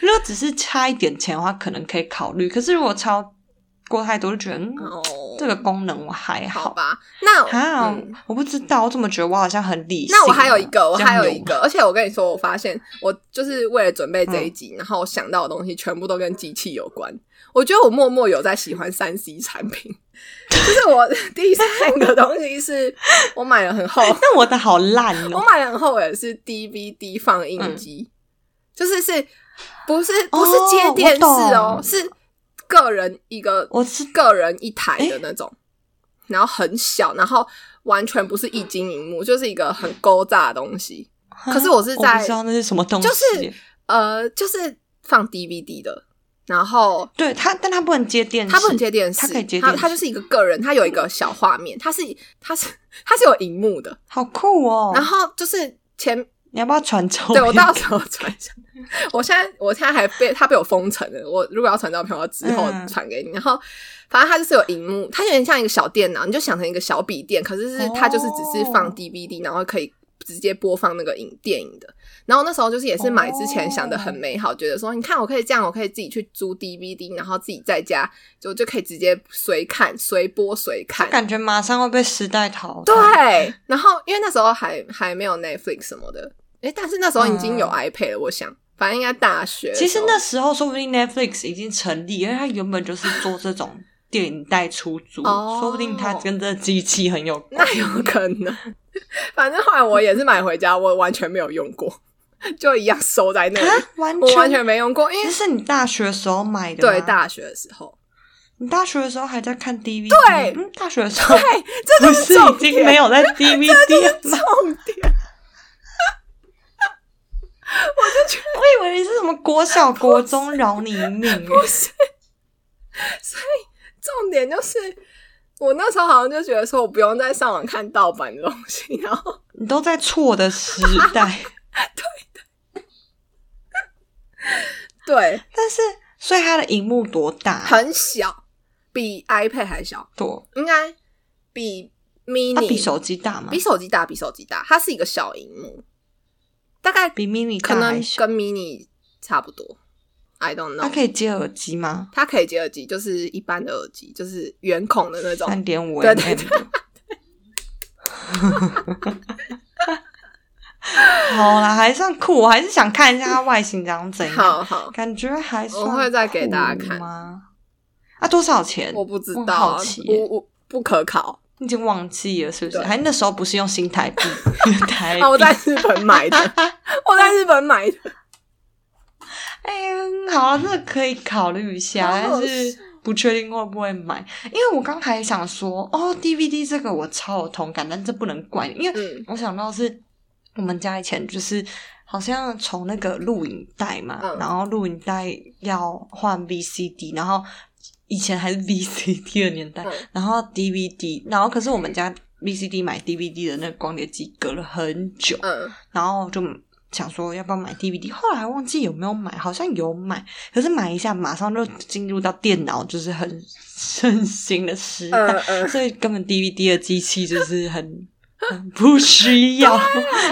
[SPEAKER 1] 如果只是差一点钱的话，可能可以考虑。可是如果超过太多，就觉得、嗯、
[SPEAKER 2] 哦，
[SPEAKER 1] 这个功能我还好。
[SPEAKER 2] 好吧。那
[SPEAKER 1] 啊、
[SPEAKER 2] 嗯。
[SPEAKER 1] 我不知道，我怎么觉得我好像很理性。啊、
[SPEAKER 2] 那我还有一个，我还有一个，而且我跟你说，我发现我就是为了准备这一
[SPEAKER 1] 嗯
[SPEAKER 2] 集，然后我想到的东西全部都跟机器有关。我觉得我默默有在喜欢三 C 产品，就是我第三个东西是我买了很厚，(laughs)
[SPEAKER 1] 但我的好烂哦。
[SPEAKER 2] 我买了很厚也是 DVD 放映机，就是是不是不是接电视哦，
[SPEAKER 1] 哦
[SPEAKER 2] 是个人一个，
[SPEAKER 1] 我是
[SPEAKER 2] 个人一台的那种，然后很小，然后完全不是一晶荧幕，就是一个很勾炸的东西。可是我是在
[SPEAKER 1] 我不知道那是什么东西，
[SPEAKER 2] 就是呃，就是放 DVD 的，然后
[SPEAKER 1] 对它，但它不能接电视，
[SPEAKER 2] 它不能接电视，
[SPEAKER 1] 它可以接
[SPEAKER 2] 它
[SPEAKER 1] 电视
[SPEAKER 2] 它就是一个个人，它有一个小画面，它是它是 (laughs) 它是有荧幕的，
[SPEAKER 1] 好酷哦。
[SPEAKER 2] 然后就是前
[SPEAKER 1] 你要不要传照片？
[SPEAKER 2] 对我到时候传一下。(laughs) 我现在我现在还被他被我封存了。我如果要传照片，我之后
[SPEAKER 1] 嗯
[SPEAKER 2] 传给你。然后反正它就是有荧幕，它有点像一个小电脑，你就想成一个小笔电，可是是它就是只是放
[SPEAKER 1] 哦
[SPEAKER 2] DVD，然后可以直接播放那个影电影的。然后那时候就是也是买之前想的很美好，觉得说你看我可以这样，我可以自己去租 DVD，然后自己在家就就可以直接随看随播随看。
[SPEAKER 1] 感觉马上会被时代淘汰。
[SPEAKER 2] 对，然后因为那时候还还没有 Netflix 什么的，诶，但是那时候已经有
[SPEAKER 1] 嗯
[SPEAKER 2] iPad 了，我想，反正应该大学。
[SPEAKER 1] 其实那时候说不定 Netflix 已经成立，因为它原本就是做这种电影带出租，
[SPEAKER 2] 哦
[SPEAKER 1] 说不定它跟这机器很有关。
[SPEAKER 2] 那有可能，(laughs) 反正后来我也是买回家，我完全没有用过，(laughs) 就一样收在那里，
[SPEAKER 1] 啊，完
[SPEAKER 2] 我完全没用过，因为
[SPEAKER 1] 这是你大学的时候买的
[SPEAKER 2] 对大学的时候，
[SPEAKER 1] 你大学的时候还在看 DVD？
[SPEAKER 2] 对
[SPEAKER 1] 嗯，大学的时候
[SPEAKER 2] 对，这
[SPEAKER 1] 不
[SPEAKER 2] 就是重
[SPEAKER 1] 已经
[SPEAKER 2] 点，
[SPEAKER 1] 没有在 (laughs) DVD 了吗？
[SPEAKER 2] 重点。
[SPEAKER 1] 我就觉得，我以为你是什么国小、国中饶你一命，
[SPEAKER 2] 不是，所以重点就是，我那时候好像就觉得说我不用再上网看盗版的东西，然后
[SPEAKER 1] 你都在错的时代。(laughs)
[SPEAKER 2] 对对，
[SPEAKER 1] 但是，所以它的荧幕多大？
[SPEAKER 2] 很小，比 iPad 还小，
[SPEAKER 1] 多，
[SPEAKER 2] 应该比 mini
[SPEAKER 1] 它比手机大吗？
[SPEAKER 2] 比？手机大，比手机大，它是一个小荧幕，大概
[SPEAKER 1] 比 mini
[SPEAKER 2] 可能跟 mini 差不多。I don't
[SPEAKER 1] 它
[SPEAKER 2] know，它
[SPEAKER 1] 可以接耳机吗？
[SPEAKER 2] 它可以接耳机，就是一般的耳机，就是圆孔的那种。
[SPEAKER 1] 三点五
[SPEAKER 2] 对
[SPEAKER 1] mm
[SPEAKER 2] 对
[SPEAKER 1] 的。(laughs) 好啦，还算酷，我还是想看一下它外形长怎样。
[SPEAKER 2] 好好，
[SPEAKER 1] 感觉还算
[SPEAKER 2] 我会再给大家看
[SPEAKER 1] 酷吗？啊，多少钱？
[SPEAKER 2] 我不知道啊，
[SPEAKER 1] 好奇耶
[SPEAKER 2] 我我不可考
[SPEAKER 1] 你已经忘记了是不是？
[SPEAKER 2] 对
[SPEAKER 1] 还那时候不是用新台币，(laughs) 台币。
[SPEAKER 2] 啊！我在日本买的，(laughs) 我在日本买的。
[SPEAKER 1] 哎，好，这个可以考虑一下，但是不确定会不会买。因为我刚才想说，哦，DVD 这个我超有同感，但这不能怪你，因为
[SPEAKER 2] 嗯
[SPEAKER 1] 我想到是我们家以前就是好像从那个录影带嘛，
[SPEAKER 2] 嗯
[SPEAKER 1] 然后录影带要换 VCD，然后以前还是 (laughs) VCD 的年代，
[SPEAKER 2] 嗯。
[SPEAKER 1] 然后 DVD，然后可是我们家 VCD 买 DVD 的那个光碟机隔了很久，
[SPEAKER 2] 嗯，
[SPEAKER 1] 然后就想说要不要买 DVD，后来忘记有没有买，好像有买，可是买一下马上就进入到电脑就是很 (laughs) 盛行的时代，
[SPEAKER 2] 嗯嗯。
[SPEAKER 1] 所以根本 DVD 的机器就是很很 (laughs) 不需要，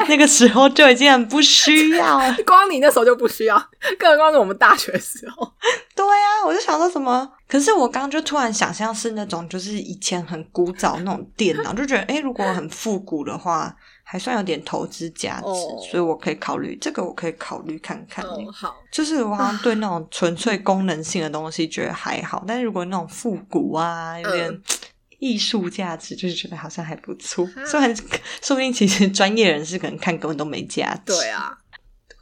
[SPEAKER 1] 那个时候就已经很不需要了。(laughs)
[SPEAKER 2] 光你那时候就不需要，更何况是我们大学的时候。
[SPEAKER 1] 对啊，我就想说什么，可是我刚刚就突然想象是那种就是以前很古早那种电脑，(laughs) 就觉得诶如果很复古的话，还算有点投资价值，
[SPEAKER 2] 哦
[SPEAKER 1] 所以我可以考虑这个，我可以考虑看看。
[SPEAKER 2] 哦，好，
[SPEAKER 1] 就是我好像对那种纯粹功能性的东西觉得还好，但是如果那种复古啊，有点
[SPEAKER 2] 嗯
[SPEAKER 1] 艺术价值，就是觉得好像还不错。
[SPEAKER 2] 啊
[SPEAKER 1] 虽然说不定其实专业人士可能看根本都没价值。
[SPEAKER 2] 对啊，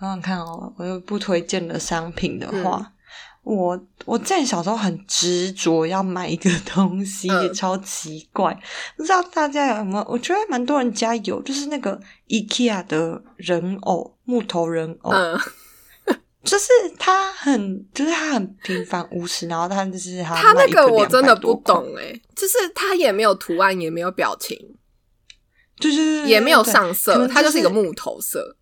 [SPEAKER 1] 我想想看哦，我又不推荐的商品的
[SPEAKER 2] 嗯
[SPEAKER 1] 话，我我之前小时候很执着要买一个东西，
[SPEAKER 2] 嗯
[SPEAKER 1] 也超奇怪，不知道大家有没有？我觉得蛮多人家有，就是那个 IKEA 的人偶木头人偶，
[SPEAKER 2] 嗯，
[SPEAKER 1] 就是他很，就是他很平凡无奇，然后他就是他
[SPEAKER 2] 他那
[SPEAKER 1] 个
[SPEAKER 2] 我真的
[SPEAKER 1] 200多块，
[SPEAKER 2] 不懂哎，就是他也没有图案，也没有表情，
[SPEAKER 1] 就是
[SPEAKER 2] 也没有上色，
[SPEAKER 1] 能
[SPEAKER 2] 它就是一个木头色，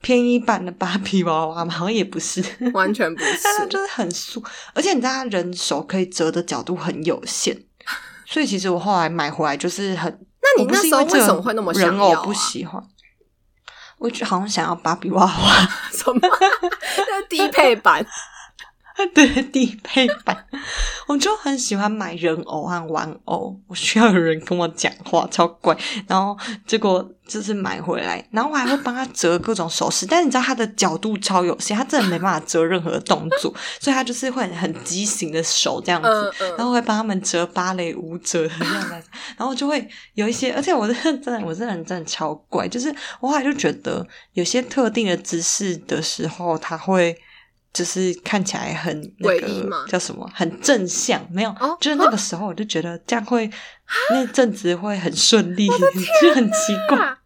[SPEAKER 1] 便宜版的芭比娃娃嘛，好像也不是，
[SPEAKER 2] 完全不是。(laughs)
[SPEAKER 1] 就是很素，而且你知道他人手可以折的角度很有限，(laughs) 所以其实我后来买回来就是很，
[SPEAKER 2] 那你那时候为什么会那么想
[SPEAKER 1] 人偶
[SPEAKER 2] 要啊
[SPEAKER 1] 不喜欢？我就好像想要芭比娃娃，(laughs)
[SPEAKER 2] 什么？那低配版，(laughs)
[SPEAKER 1] 对低配版，(laughs) 我就很喜欢买人偶和玩偶，我需要有人跟我讲话，超怪。然后结果就是买回来，然后我还会帮他折各种首饰，但是你知道他的角度超有限，他真的没办法折任何动作，所以他就是会很畸形的手这样子。然后会帮他们折芭蕾舞者的样子，然后就会有一些，而且我真的真的我这人真的超怪，就是我后来就觉得有些特定的姿势的时候，他会就是看起来很那
[SPEAKER 2] 诡异吗
[SPEAKER 1] 个叫什么，很正向，没有，
[SPEAKER 2] 哦
[SPEAKER 1] 就是那个时候我就觉得这样会那阵子会很顺利，就 (laughs) 很奇怪，
[SPEAKER 2] 啊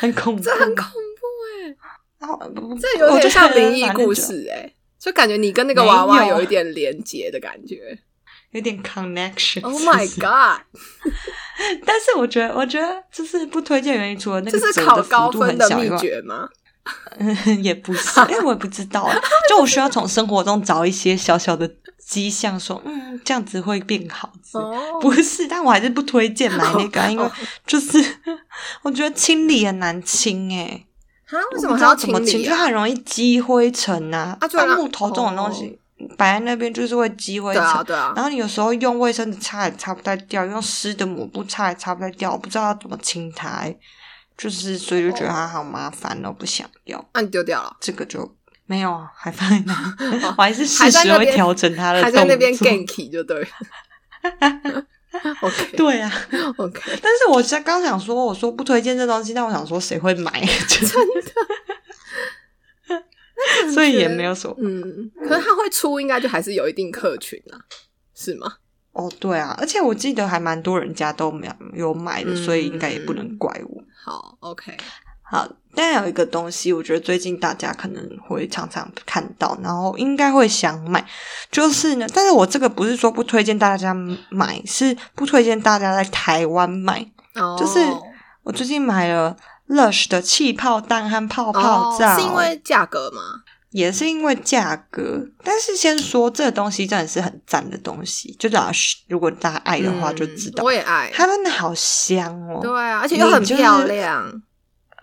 [SPEAKER 1] 很恐怖，
[SPEAKER 2] 这很恐怖哎、
[SPEAKER 1] 然后
[SPEAKER 2] 这有点像灵异故，事哎、就感觉你跟那个娃娃有一点连接的感觉。
[SPEAKER 1] 有点 connection。
[SPEAKER 2] Oh my god！(laughs)
[SPEAKER 1] 但是我觉得，我觉得就是不推荐原因，除了那个就
[SPEAKER 2] 是考
[SPEAKER 1] 度
[SPEAKER 2] 分的秘
[SPEAKER 1] 很小以外，
[SPEAKER 2] 诀吗？(laughs)
[SPEAKER 1] 也不是，(laughs) 因为我也不知道啊。就我需要从生活中找一些小小的迹象，说嗯，这样子会变好不是，但我还是不推荐买那个啊，因为
[SPEAKER 2] 哦
[SPEAKER 1] 就是 (laughs) 我觉得清理很难清诶、
[SPEAKER 2] 啊，为什么还要
[SPEAKER 1] 怎么清？就很容易积灰尘呐、啊。
[SPEAKER 2] 啊就
[SPEAKER 1] 木头这种东西摆在那边就是会积灰尘。
[SPEAKER 2] 对啊，对啊
[SPEAKER 1] 然，后你有时候用卫生纸擦也擦不太掉，用湿的抹布擦也擦不太掉，我不知道要怎么清它、欸，就是所以就觉得它好麻烦哦，不想要。
[SPEAKER 2] 那你丢掉了，
[SPEAKER 1] 这个就没有啊，还放在那，(laughs) 我还是适
[SPEAKER 2] 还在那边
[SPEAKER 1] 时会调整它的
[SPEAKER 2] 还在那边
[SPEAKER 1] 动作
[SPEAKER 2] ganky 就对了。(laughs) OK
[SPEAKER 1] 对啊
[SPEAKER 2] ，OK，
[SPEAKER 1] 但是我刚刚想说，我说不推荐这东西，但我想说谁会买？真的，(laughs) 所以也没有什么。
[SPEAKER 2] 嗯，可是他会出，应该就还是有一定客群啊，是吗？
[SPEAKER 1] 哦，对啊，而且我记得还蛮多人家都没有有买的，
[SPEAKER 2] 嗯
[SPEAKER 1] 所以应该也不能怪我。
[SPEAKER 2] 好，OK，
[SPEAKER 1] 好，但有一个东西，我觉得最近大家可能会常常看到，然后应该会想买，就是呢，但是我这个不是说不推荐大家买，是不推荐大家在台湾买。
[SPEAKER 2] 哦，
[SPEAKER 1] 就是我最近买了 Lush 的气泡蛋和泡泡皂，
[SPEAKER 2] 哦，是因为价格吗？
[SPEAKER 1] 也是因为价格。但是先说这个东西真的是很赞的东西，就 Lush，如果大家爱的话就知道，
[SPEAKER 2] 嗯我也爱。
[SPEAKER 1] 它真的好香哦。
[SPEAKER 2] 对啊，而且又很
[SPEAKER 1] 你就是
[SPEAKER 2] 漂亮。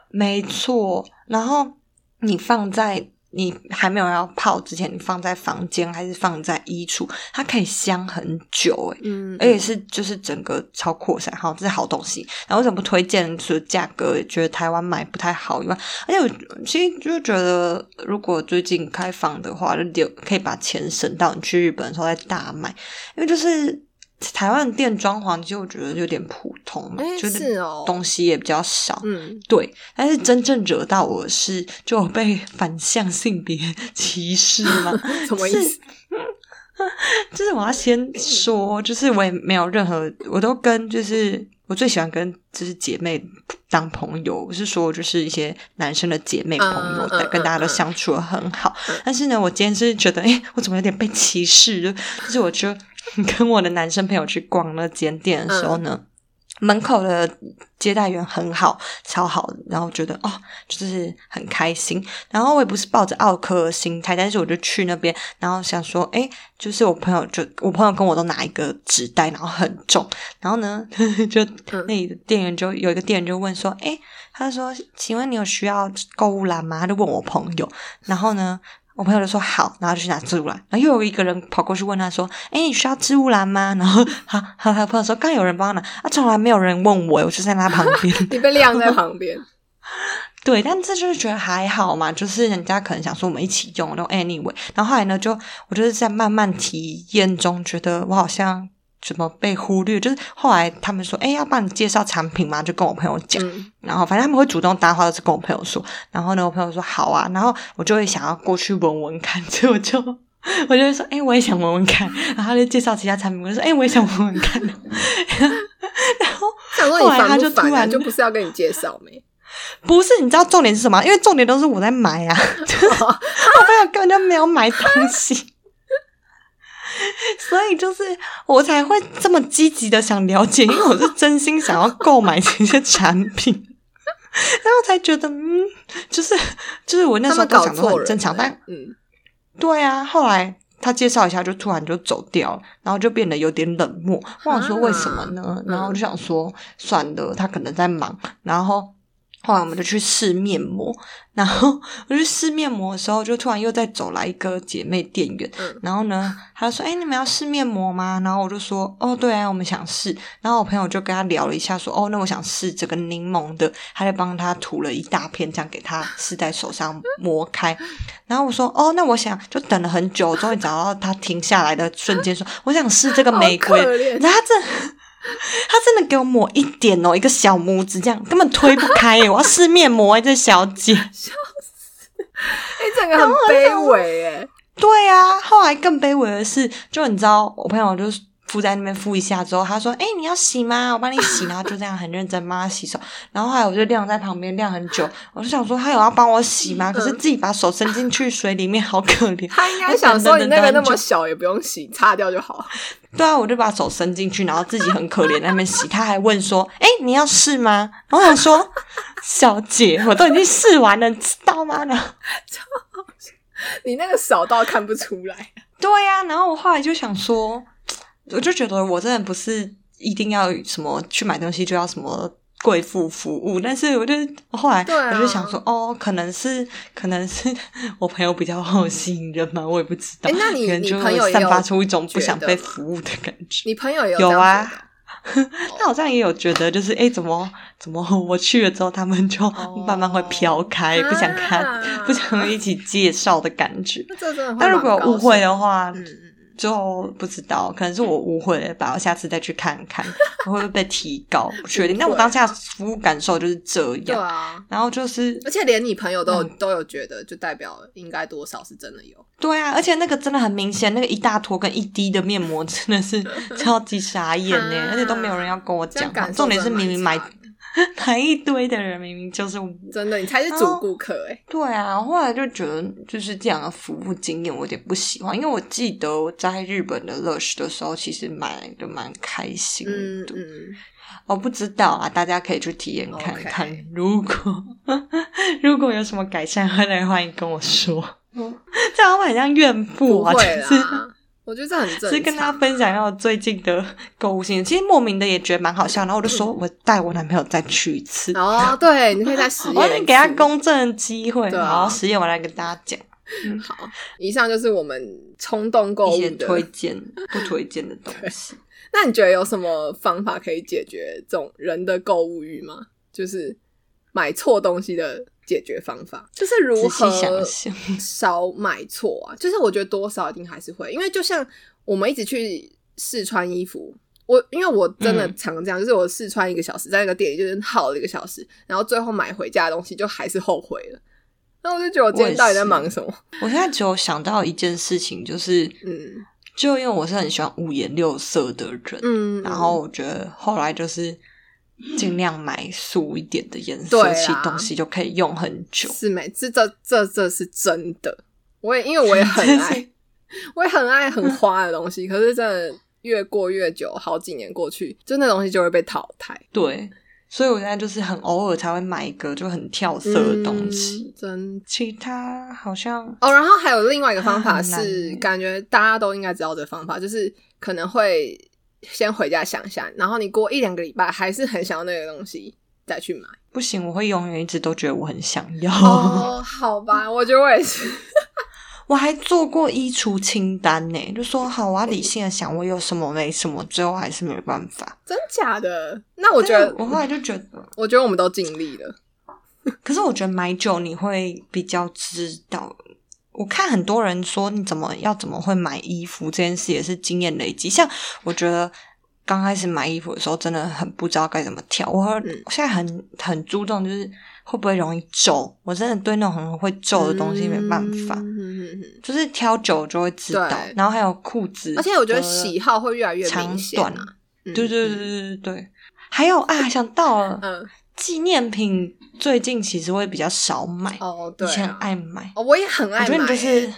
[SPEAKER 1] 没错，然后你放在你还没有要泡之前，你放在房间还是放在衣橱，它可以香很久诶。
[SPEAKER 2] 嗯，
[SPEAKER 1] 而且是就是整个超扩散，好，这是好东西。然后为什么不推荐？除了价格觉得台湾买不太好以外，而且我其实就觉得，如果最近开放的话，就留可以把钱省到你去日本的时候再大买，因为就是台湾的店装潢，其实我觉得有点普通，
[SPEAKER 2] 哎
[SPEAKER 1] 就是
[SPEAKER 2] 哦
[SPEAKER 1] 东西也比较少。
[SPEAKER 2] 嗯，
[SPEAKER 1] 对，但是真正惹到我是，就有被反向性别歧视嘛？(laughs)
[SPEAKER 2] 什么意思？(laughs)
[SPEAKER 1] 就是我要先说，就是我也没有任何，我都跟就是我最喜欢跟就是姐妹当朋友，我是说就是一些男生的姐妹朋友，跟大家都
[SPEAKER 2] 嗯
[SPEAKER 1] 相处的很好。但是呢，我今天是觉得，哎、我怎么有点被歧视？就就是我就 (laughs) 跟我的男生朋友去逛那间店的时候呢。门口的接待员很好，超好，然后觉得哦，就是很开心。然后我也不是抱着奥克的心态，但是我就去那边，然后想说，哎，就是我朋友就我朋友跟我都拿一个纸袋，然后很重，然后呢，(laughs) 就
[SPEAKER 2] 嗯
[SPEAKER 1] 那里的店员就有一个店员就问说，哎，他说，请问你有需要购物篮吗？他就问我朋友，然后呢。我朋友就说好，然后就去拿植物篮，然后又有一个人跑过去问他说：“哎，你需要植物篮吗？”然后他他他朋友说：“刚有人帮他拿，啊，从来没有人问我，我就在他旁边。(laughs) ”
[SPEAKER 2] 你被晾在旁边。(laughs)
[SPEAKER 1] 对，但这就是觉得还好嘛，就是人家可能想说我们一起用，然后 anyway，然后后来呢，就我就是在慢慢体验中，觉得我好像怎么被忽略，就是后来他们说，哎，要帮你介绍产品嘛，就跟我朋友讲，
[SPEAKER 2] 嗯，
[SPEAKER 1] 然后反正他们会主动搭话，都是跟我朋友说，然后呢，我朋友说好啊，然后我就会想要过去闻闻看，(laughs) 所以我就我就会说，哎，我也想闻闻看，然后他就介绍其他产品，我就说，哎，我也想闻闻看，(laughs) 然后后来他？就突然
[SPEAKER 2] 就不是要跟你介绍没？(laughs)
[SPEAKER 1] 不是，你知道重点是什么？因为重点都是我在买啊，就是我朋友根本就没有买东西，所以就是我才会这么积极的想了解，因为我是真心想要购买这些产品，(laughs) 然后才觉得嗯，就是就是我那时候都想都很正常，但
[SPEAKER 2] 嗯，
[SPEAKER 1] 对啊，后来他介绍一下，就突然就走掉了，然后就变得有点冷漠。我想说为什么呢？
[SPEAKER 2] 啊
[SPEAKER 1] 然后我就想说算了，他可能在忙。然后后来我们就去试面膜，(laughs) 然后我去试面膜的时候，就突然又再走来一个姐妹店员，
[SPEAKER 2] 嗯
[SPEAKER 1] 然后呢，他就说：“哎、你们要试面膜吗？”然后我就说：“哦，对啊，我们想试。”然后我朋友就跟他聊了一下，说：“哦，那我想试这个柠檬的。”她就帮她涂了一大片，这样给她试在手上磨开。然后我说：“哦，那我想就等了很久，终于找到她停下来的瞬间，说我想试这个玫瑰。然后他真的 (laughs) 他真的给我抹一点哦，一个小拇指这样，根本推不开耶！我要试面膜哎，这小姐。
[SPEAKER 2] 笑死哎，整个很卑微哎。
[SPEAKER 1] 对啊，后来更卑微的是，就你知道，我朋友就是敷在那边敷一下之后，他说：“哎、你要洗吗？(laughs) 我帮你洗。”然后就这样很认真帮他洗手。然后后来我就晾在旁边晾很久，我就想说他有要帮我洗吗？可是自己把手伸进去水里面，好可怜。(laughs)
[SPEAKER 2] 他应该 (laughs) 想说你那个那么小也不用洗，擦掉就好。
[SPEAKER 1] 对啊，我就把手伸进去，然后自己很可怜在那边洗。他还问说：“哎、你要试吗？”然后我想说：“小姐，我都已经试完了，你知道吗？”然后
[SPEAKER 2] 你那个少到看不出来。
[SPEAKER 1] 对呀、然后我后来就想说，我就觉得我真的不是一定要什么去买东西就要什么贵妇服务，但是我就后来我就想说，哦，可能是可能是 (laughs) 我朋友比较好吸引人嘛，我也不知道。
[SPEAKER 2] 诶那你你
[SPEAKER 1] 可能就散发出一种不想被服务的感觉。
[SPEAKER 2] 你朋友有
[SPEAKER 1] 有啊 (laughs) 他好像也有觉得，就是哎，诶怎么怎么我去了之后，他们就
[SPEAKER 2] 哦 (laughs)
[SPEAKER 1] 慢慢会飘开，不想看，
[SPEAKER 2] 啊
[SPEAKER 1] 不想一起介绍的感觉。
[SPEAKER 2] 那
[SPEAKER 1] 如果误会的话，就不知道，可能是我误会了吧，我下次再去看看 (laughs) 会不会被提高，不确定。但我当下服务感受就是这样，
[SPEAKER 2] 对啊。
[SPEAKER 1] 然后就是
[SPEAKER 2] 而且连你朋友都有、
[SPEAKER 1] 嗯
[SPEAKER 2] 都有觉得，就代表应该多少是真的有。
[SPEAKER 1] 对啊，而且那个真的很明显，那个一大坨跟一滴的面膜真的是 (laughs) 超级傻眼呢，
[SPEAKER 2] 啊
[SPEAKER 1] 而且都没有人要跟我讲重点是明明买 (laughs) 买一堆的人，明明就是我。
[SPEAKER 2] 真的，你才是主顾客哎、
[SPEAKER 1] 对啊，后来就觉得就是这样的服务经验，我有点不喜欢，因为我记得我在日本的 Lush 的时候，其实买的蛮开心的。
[SPEAKER 2] 嗯嗯，
[SPEAKER 1] 我不知道啊，大家可以去体验看看。如果 (laughs) 如果有什么改善，欢迎欢迎跟我说。(laughs) 这样会很像怨妇啊，
[SPEAKER 2] 不会
[SPEAKER 1] 就是
[SPEAKER 2] 啦，我觉得这很正常。
[SPEAKER 1] 是跟大家分享一下我最近的购物心得。其实莫名的也觉得蛮好笑，然后我就说我带我男朋友再去一次，
[SPEAKER 2] 哦，对，你可以再实验。(laughs)
[SPEAKER 1] 我得给他公正的机会，然后实验完来跟大家讲
[SPEAKER 2] 好。以上就是我们冲动购物的
[SPEAKER 1] 推荐不推荐的东西。(laughs)
[SPEAKER 2] 那你觉得有什么方法可以解决这种人的购物欲吗？就是买错东西的解决方法，就是如何少买错啊？就是我觉得多少一定还是会，因为就像我们一直去试穿衣服。我因为我真的
[SPEAKER 1] 嗯
[SPEAKER 2] 常这样，就是我试穿一个小时，在那个店里就是耗了一个小时，然后最后买回家的东西就还是后悔了。那我就觉得我今天到底在忙什么？
[SPEAKER 1] 我现在只有想到一件事情，就是
[SPEAKER 2] 嗯
[SPEAKER 1] 就因为我是很喜欢五颜六色的人，
[SPEAKER 2] 嗯，
[SPEAKER 1] 然后我觉得后来就是 (laughs) 尽量买素一点的颜色，
[SPEAKER 2] 啊
[SPEAKER 1] 其实东西就可以用很久。
[SPEAKER 2] 是没这这这这是真的。我也因为我也很爱，(laughs) 我也很爱很花的东西，可是真的越过越久，好几年过去，就那东西就会被淘汰。
[SPEAKER 1] 对，所以我现在就是很偶尔才会买一个就很跳色的东西，
[SPEAKER 2] 嗯真
[SPEAKER 1] 其他好像
[SPEAKER 2] 哦，然后还有另外一个方法是，
[SPEAKER 1] 欸
[SPEAKER 2] 感觉大家都应该知道的方法，就是可能会先回家想一下，然后你过一两个礼拜还是很想要那个东西，再去买。
[SPEAKER 1] 不行，我会永远一直都觉得我很想要。
[SPEAKER 2] 哦，好吧，(laughs) 我觉得我也是。
[SPEAKER 1] 我还做过衣橱清单呢，就说好，我要理性的想我有什么没什么，最后还是没办法。
[SPEAKER 2] 真假的？那我觉得，
[SPEAKER 1] 我后来就觉得，(laughs)
[SPEAKER 2] 我觉得我们都尽力了。(laughs)
[SPEAKER 1] 可是我觉得买酒你会比较知道。我看很多人说你怎么要怎么会买衣服这件事也是经验累积。像我觉得刚开始买衣服的时候真的很不知道该怎么挑。我现在很很注重就是会不会容易皱。我真的对那种很会皱的东西没办法，就是挑久就会知道。然后还有裤子，
[SPEAKER 2] 而且我觉得喜好会越来越
[SPEAKER 1] 长
[SPEAKER 2] 明显、
[SPEAKER 1] 短
[SPEAKER 2] 啊。嗯
[SPEAKER 1] 对对对对对对。还有啊，想到了，
[SPEAKER 2] 嗯，
[SPEAKER 1] 纪念品最近其实会比较少买，
[SPEAKER 2] 哦，对、
[SPEAKER 1] 以前
[SPEAKER 2] 啊，
[SPEAKER 1] 爱买。
[SPEAKER 2] 哦，我也很爱买、
[SPEAKER 1] 我觉得你就是，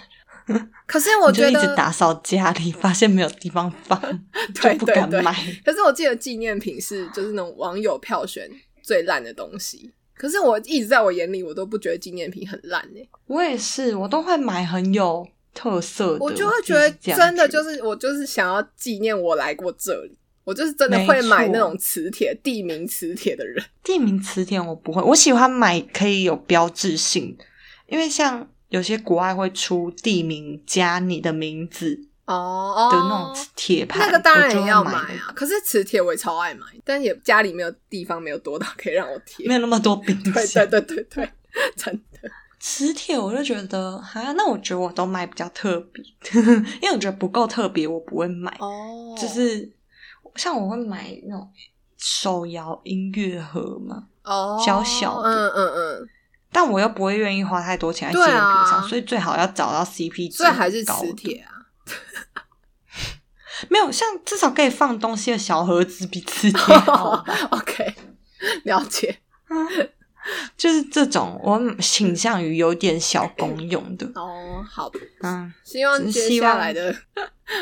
[SPEAKER 1] (laughs)
[SPEAKER 2] 可是我觉得
[SPEAKER 1] 直打扫家里，发现没有地方放，(laughs)
[SPEAKER 2] 对
[SPEAKER 1] 就不敢
[SPEAKER 2] 对对
[SPEAKER 1] 买。
[SPEAKER 2] 可是我记得纪念品是就是那种网友票选最烂的东西。可是我一直在我眼里，我都不觉得纪念品很烂呢、
[SPEAKER 1] 我也是，我都会买很有特色的，
[SPEAKER 2] 我就会觉得真的就是我就是想要纪念我来过这里，我就是真的会买那种磁铁、地名磁铁的人。(laughs)
[SPEAKER 1] 地名磁铁我不会，我喜欢买可以有标志性，因为像有些国外会出地名加你的名字
[SPEAKER 2] 哦
[SPEAKER 1] 的那种铁牌，
[SPEAKER 2] 那个当然也要
[SPEAKER 1] 买
[SPEAKER 2] 买啊。可是磁铁我也超爱买，但也家里没有地方没有多到可以让我贴。
[SPEAKER 1] 没有那么多冰 (laughs)
[SPEAKER 2] 对
[SPEAKER 1] 箱
[SPEAKER 2] 对。对对对，真的。
[SPEAKER 1] 磁铁我就觉得啊，那我觉得我都买比较特别，(laughs) 因为我觉得不够特别，我不会买。
[SPEAKER 2] 哦
[SPEAKER 1] 就是像我会买那种手摇音乐盒嘛，
[SPEAKER 2] 哦，
[SPEAKER 1] 小小的
[SPEAKER 2] 嗯嗯嗯，
[SPEAKER 1] 但我又不会愿意花太多钱在纪念品上，
[SPEAKER 2] 啊
[SPEAKER 1] 所以最好要找到 CP 值
[SPEAKER 2] 所以还是磁铁啊。(laughs)
[SPEAKER 1] 没有像至少可以放东西的小盒子比磁铁好。(laughs)
[SPEAKER 2] OK，了解。(laughs)
[SPEAKER 1] 就是这种，我倾向于有点小公用的。
[SPEAKER 2] 哦，好，
[SPEAKER 1] 嗯，
[SPEAKER 2] 希望接下来的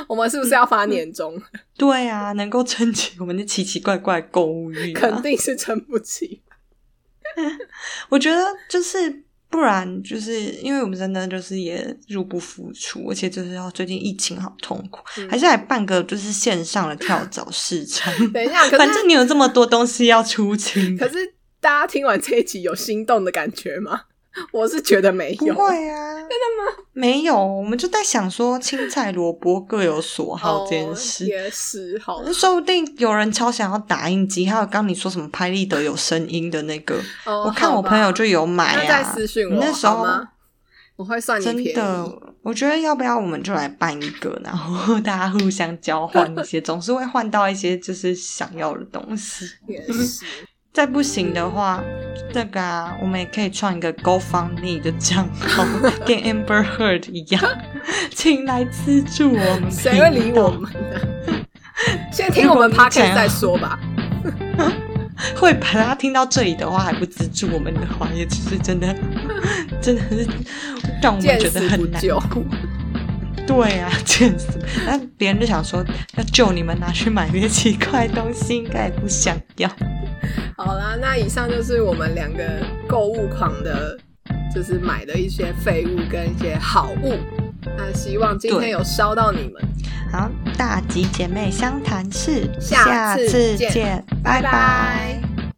[SPEAKER 2] 我们是不是要发年终？(laughs)
[SPEAKER 1] 对啊，能够撑起我们的奇奇怪怪的购物欲、啊，
[SPEAKER 2] 肯定是撑不起。
[SPEAKER 1] 我觉得就是不然，就是因为我们真的就是也入不敷出，而且就是要最近疫情好痛苦，
[SPEAKER 2] 嗯
[SPEAKER 1] 还是来办个就是线上的跳蚤市场。(laughs)
[SPEAKER 2] 等一下，可是
[SPEAKER 1] 反正你有这么多东西要出清，
[SPEAKER 2] 可是大家听完这一集有心动的感觉吗？(laughs) 我是觉得没有
[SPEAKER 1] 不
[SPEAKER 2] 有。
[SPEAKER 1] 会啊？(laughs) 真的吗？没有，我们就在想说青菜萝卜各有所好这件事。
[SPEAKER 2] 哦、也是好，
[SPEAKER 1] 说不定有人超想要打印机，还有刚你说什么拍立得有声音的那个，
[SPEAKER 2] 哦、
[SPEAKER 1] 我看我朋友就有买啊。
[SPEAKER 2] 私讯我
[SPEAKER 1] 那时候
[SPEAKER 2] 好吗？我会算你
[SPEAKER 1] 真
[SPEAKER 2] 便宜。
[SPEAKER 1] 的，我觉得要不要我们就来办一个，然后大家互相交换一些，(laughs) 总是会换到一些就是想要的东西。
[SPEAKER 2] 也是，
[SPEAKER 1] 再不行的话，那个啊，我们也可以创一个 GoFundMe 的账号，(laughs) 跟 Amber Heard 一样，(laughs) 请来资助我们。(laughs)
[SPEAKER 2] 谁会理我？们呢？先听我们 podcast 再说吧。
[SPEAKER 1] 会把他听到这里的话还不资助我们的话，也只是真的，真的是让我们觉得很难过。对啊，(laughs) 见死！那别人就想说要救你们拿去买那些奇怪的东西，应该也不想要。
[SPEAKER 2] 好啦，那以上就是我们两个购物狂的，就是买的一些废物跟一些好物。那希望今天有烧到你们。
[SPEAKER 1] 好，大吉姐妹相谈室，
[SPEAKER 2] 下次
[SPEAKER 1] 次
[SPEAKER 2] 见
[SPEAKER 1] 拜
[SPEAKER 2] 拜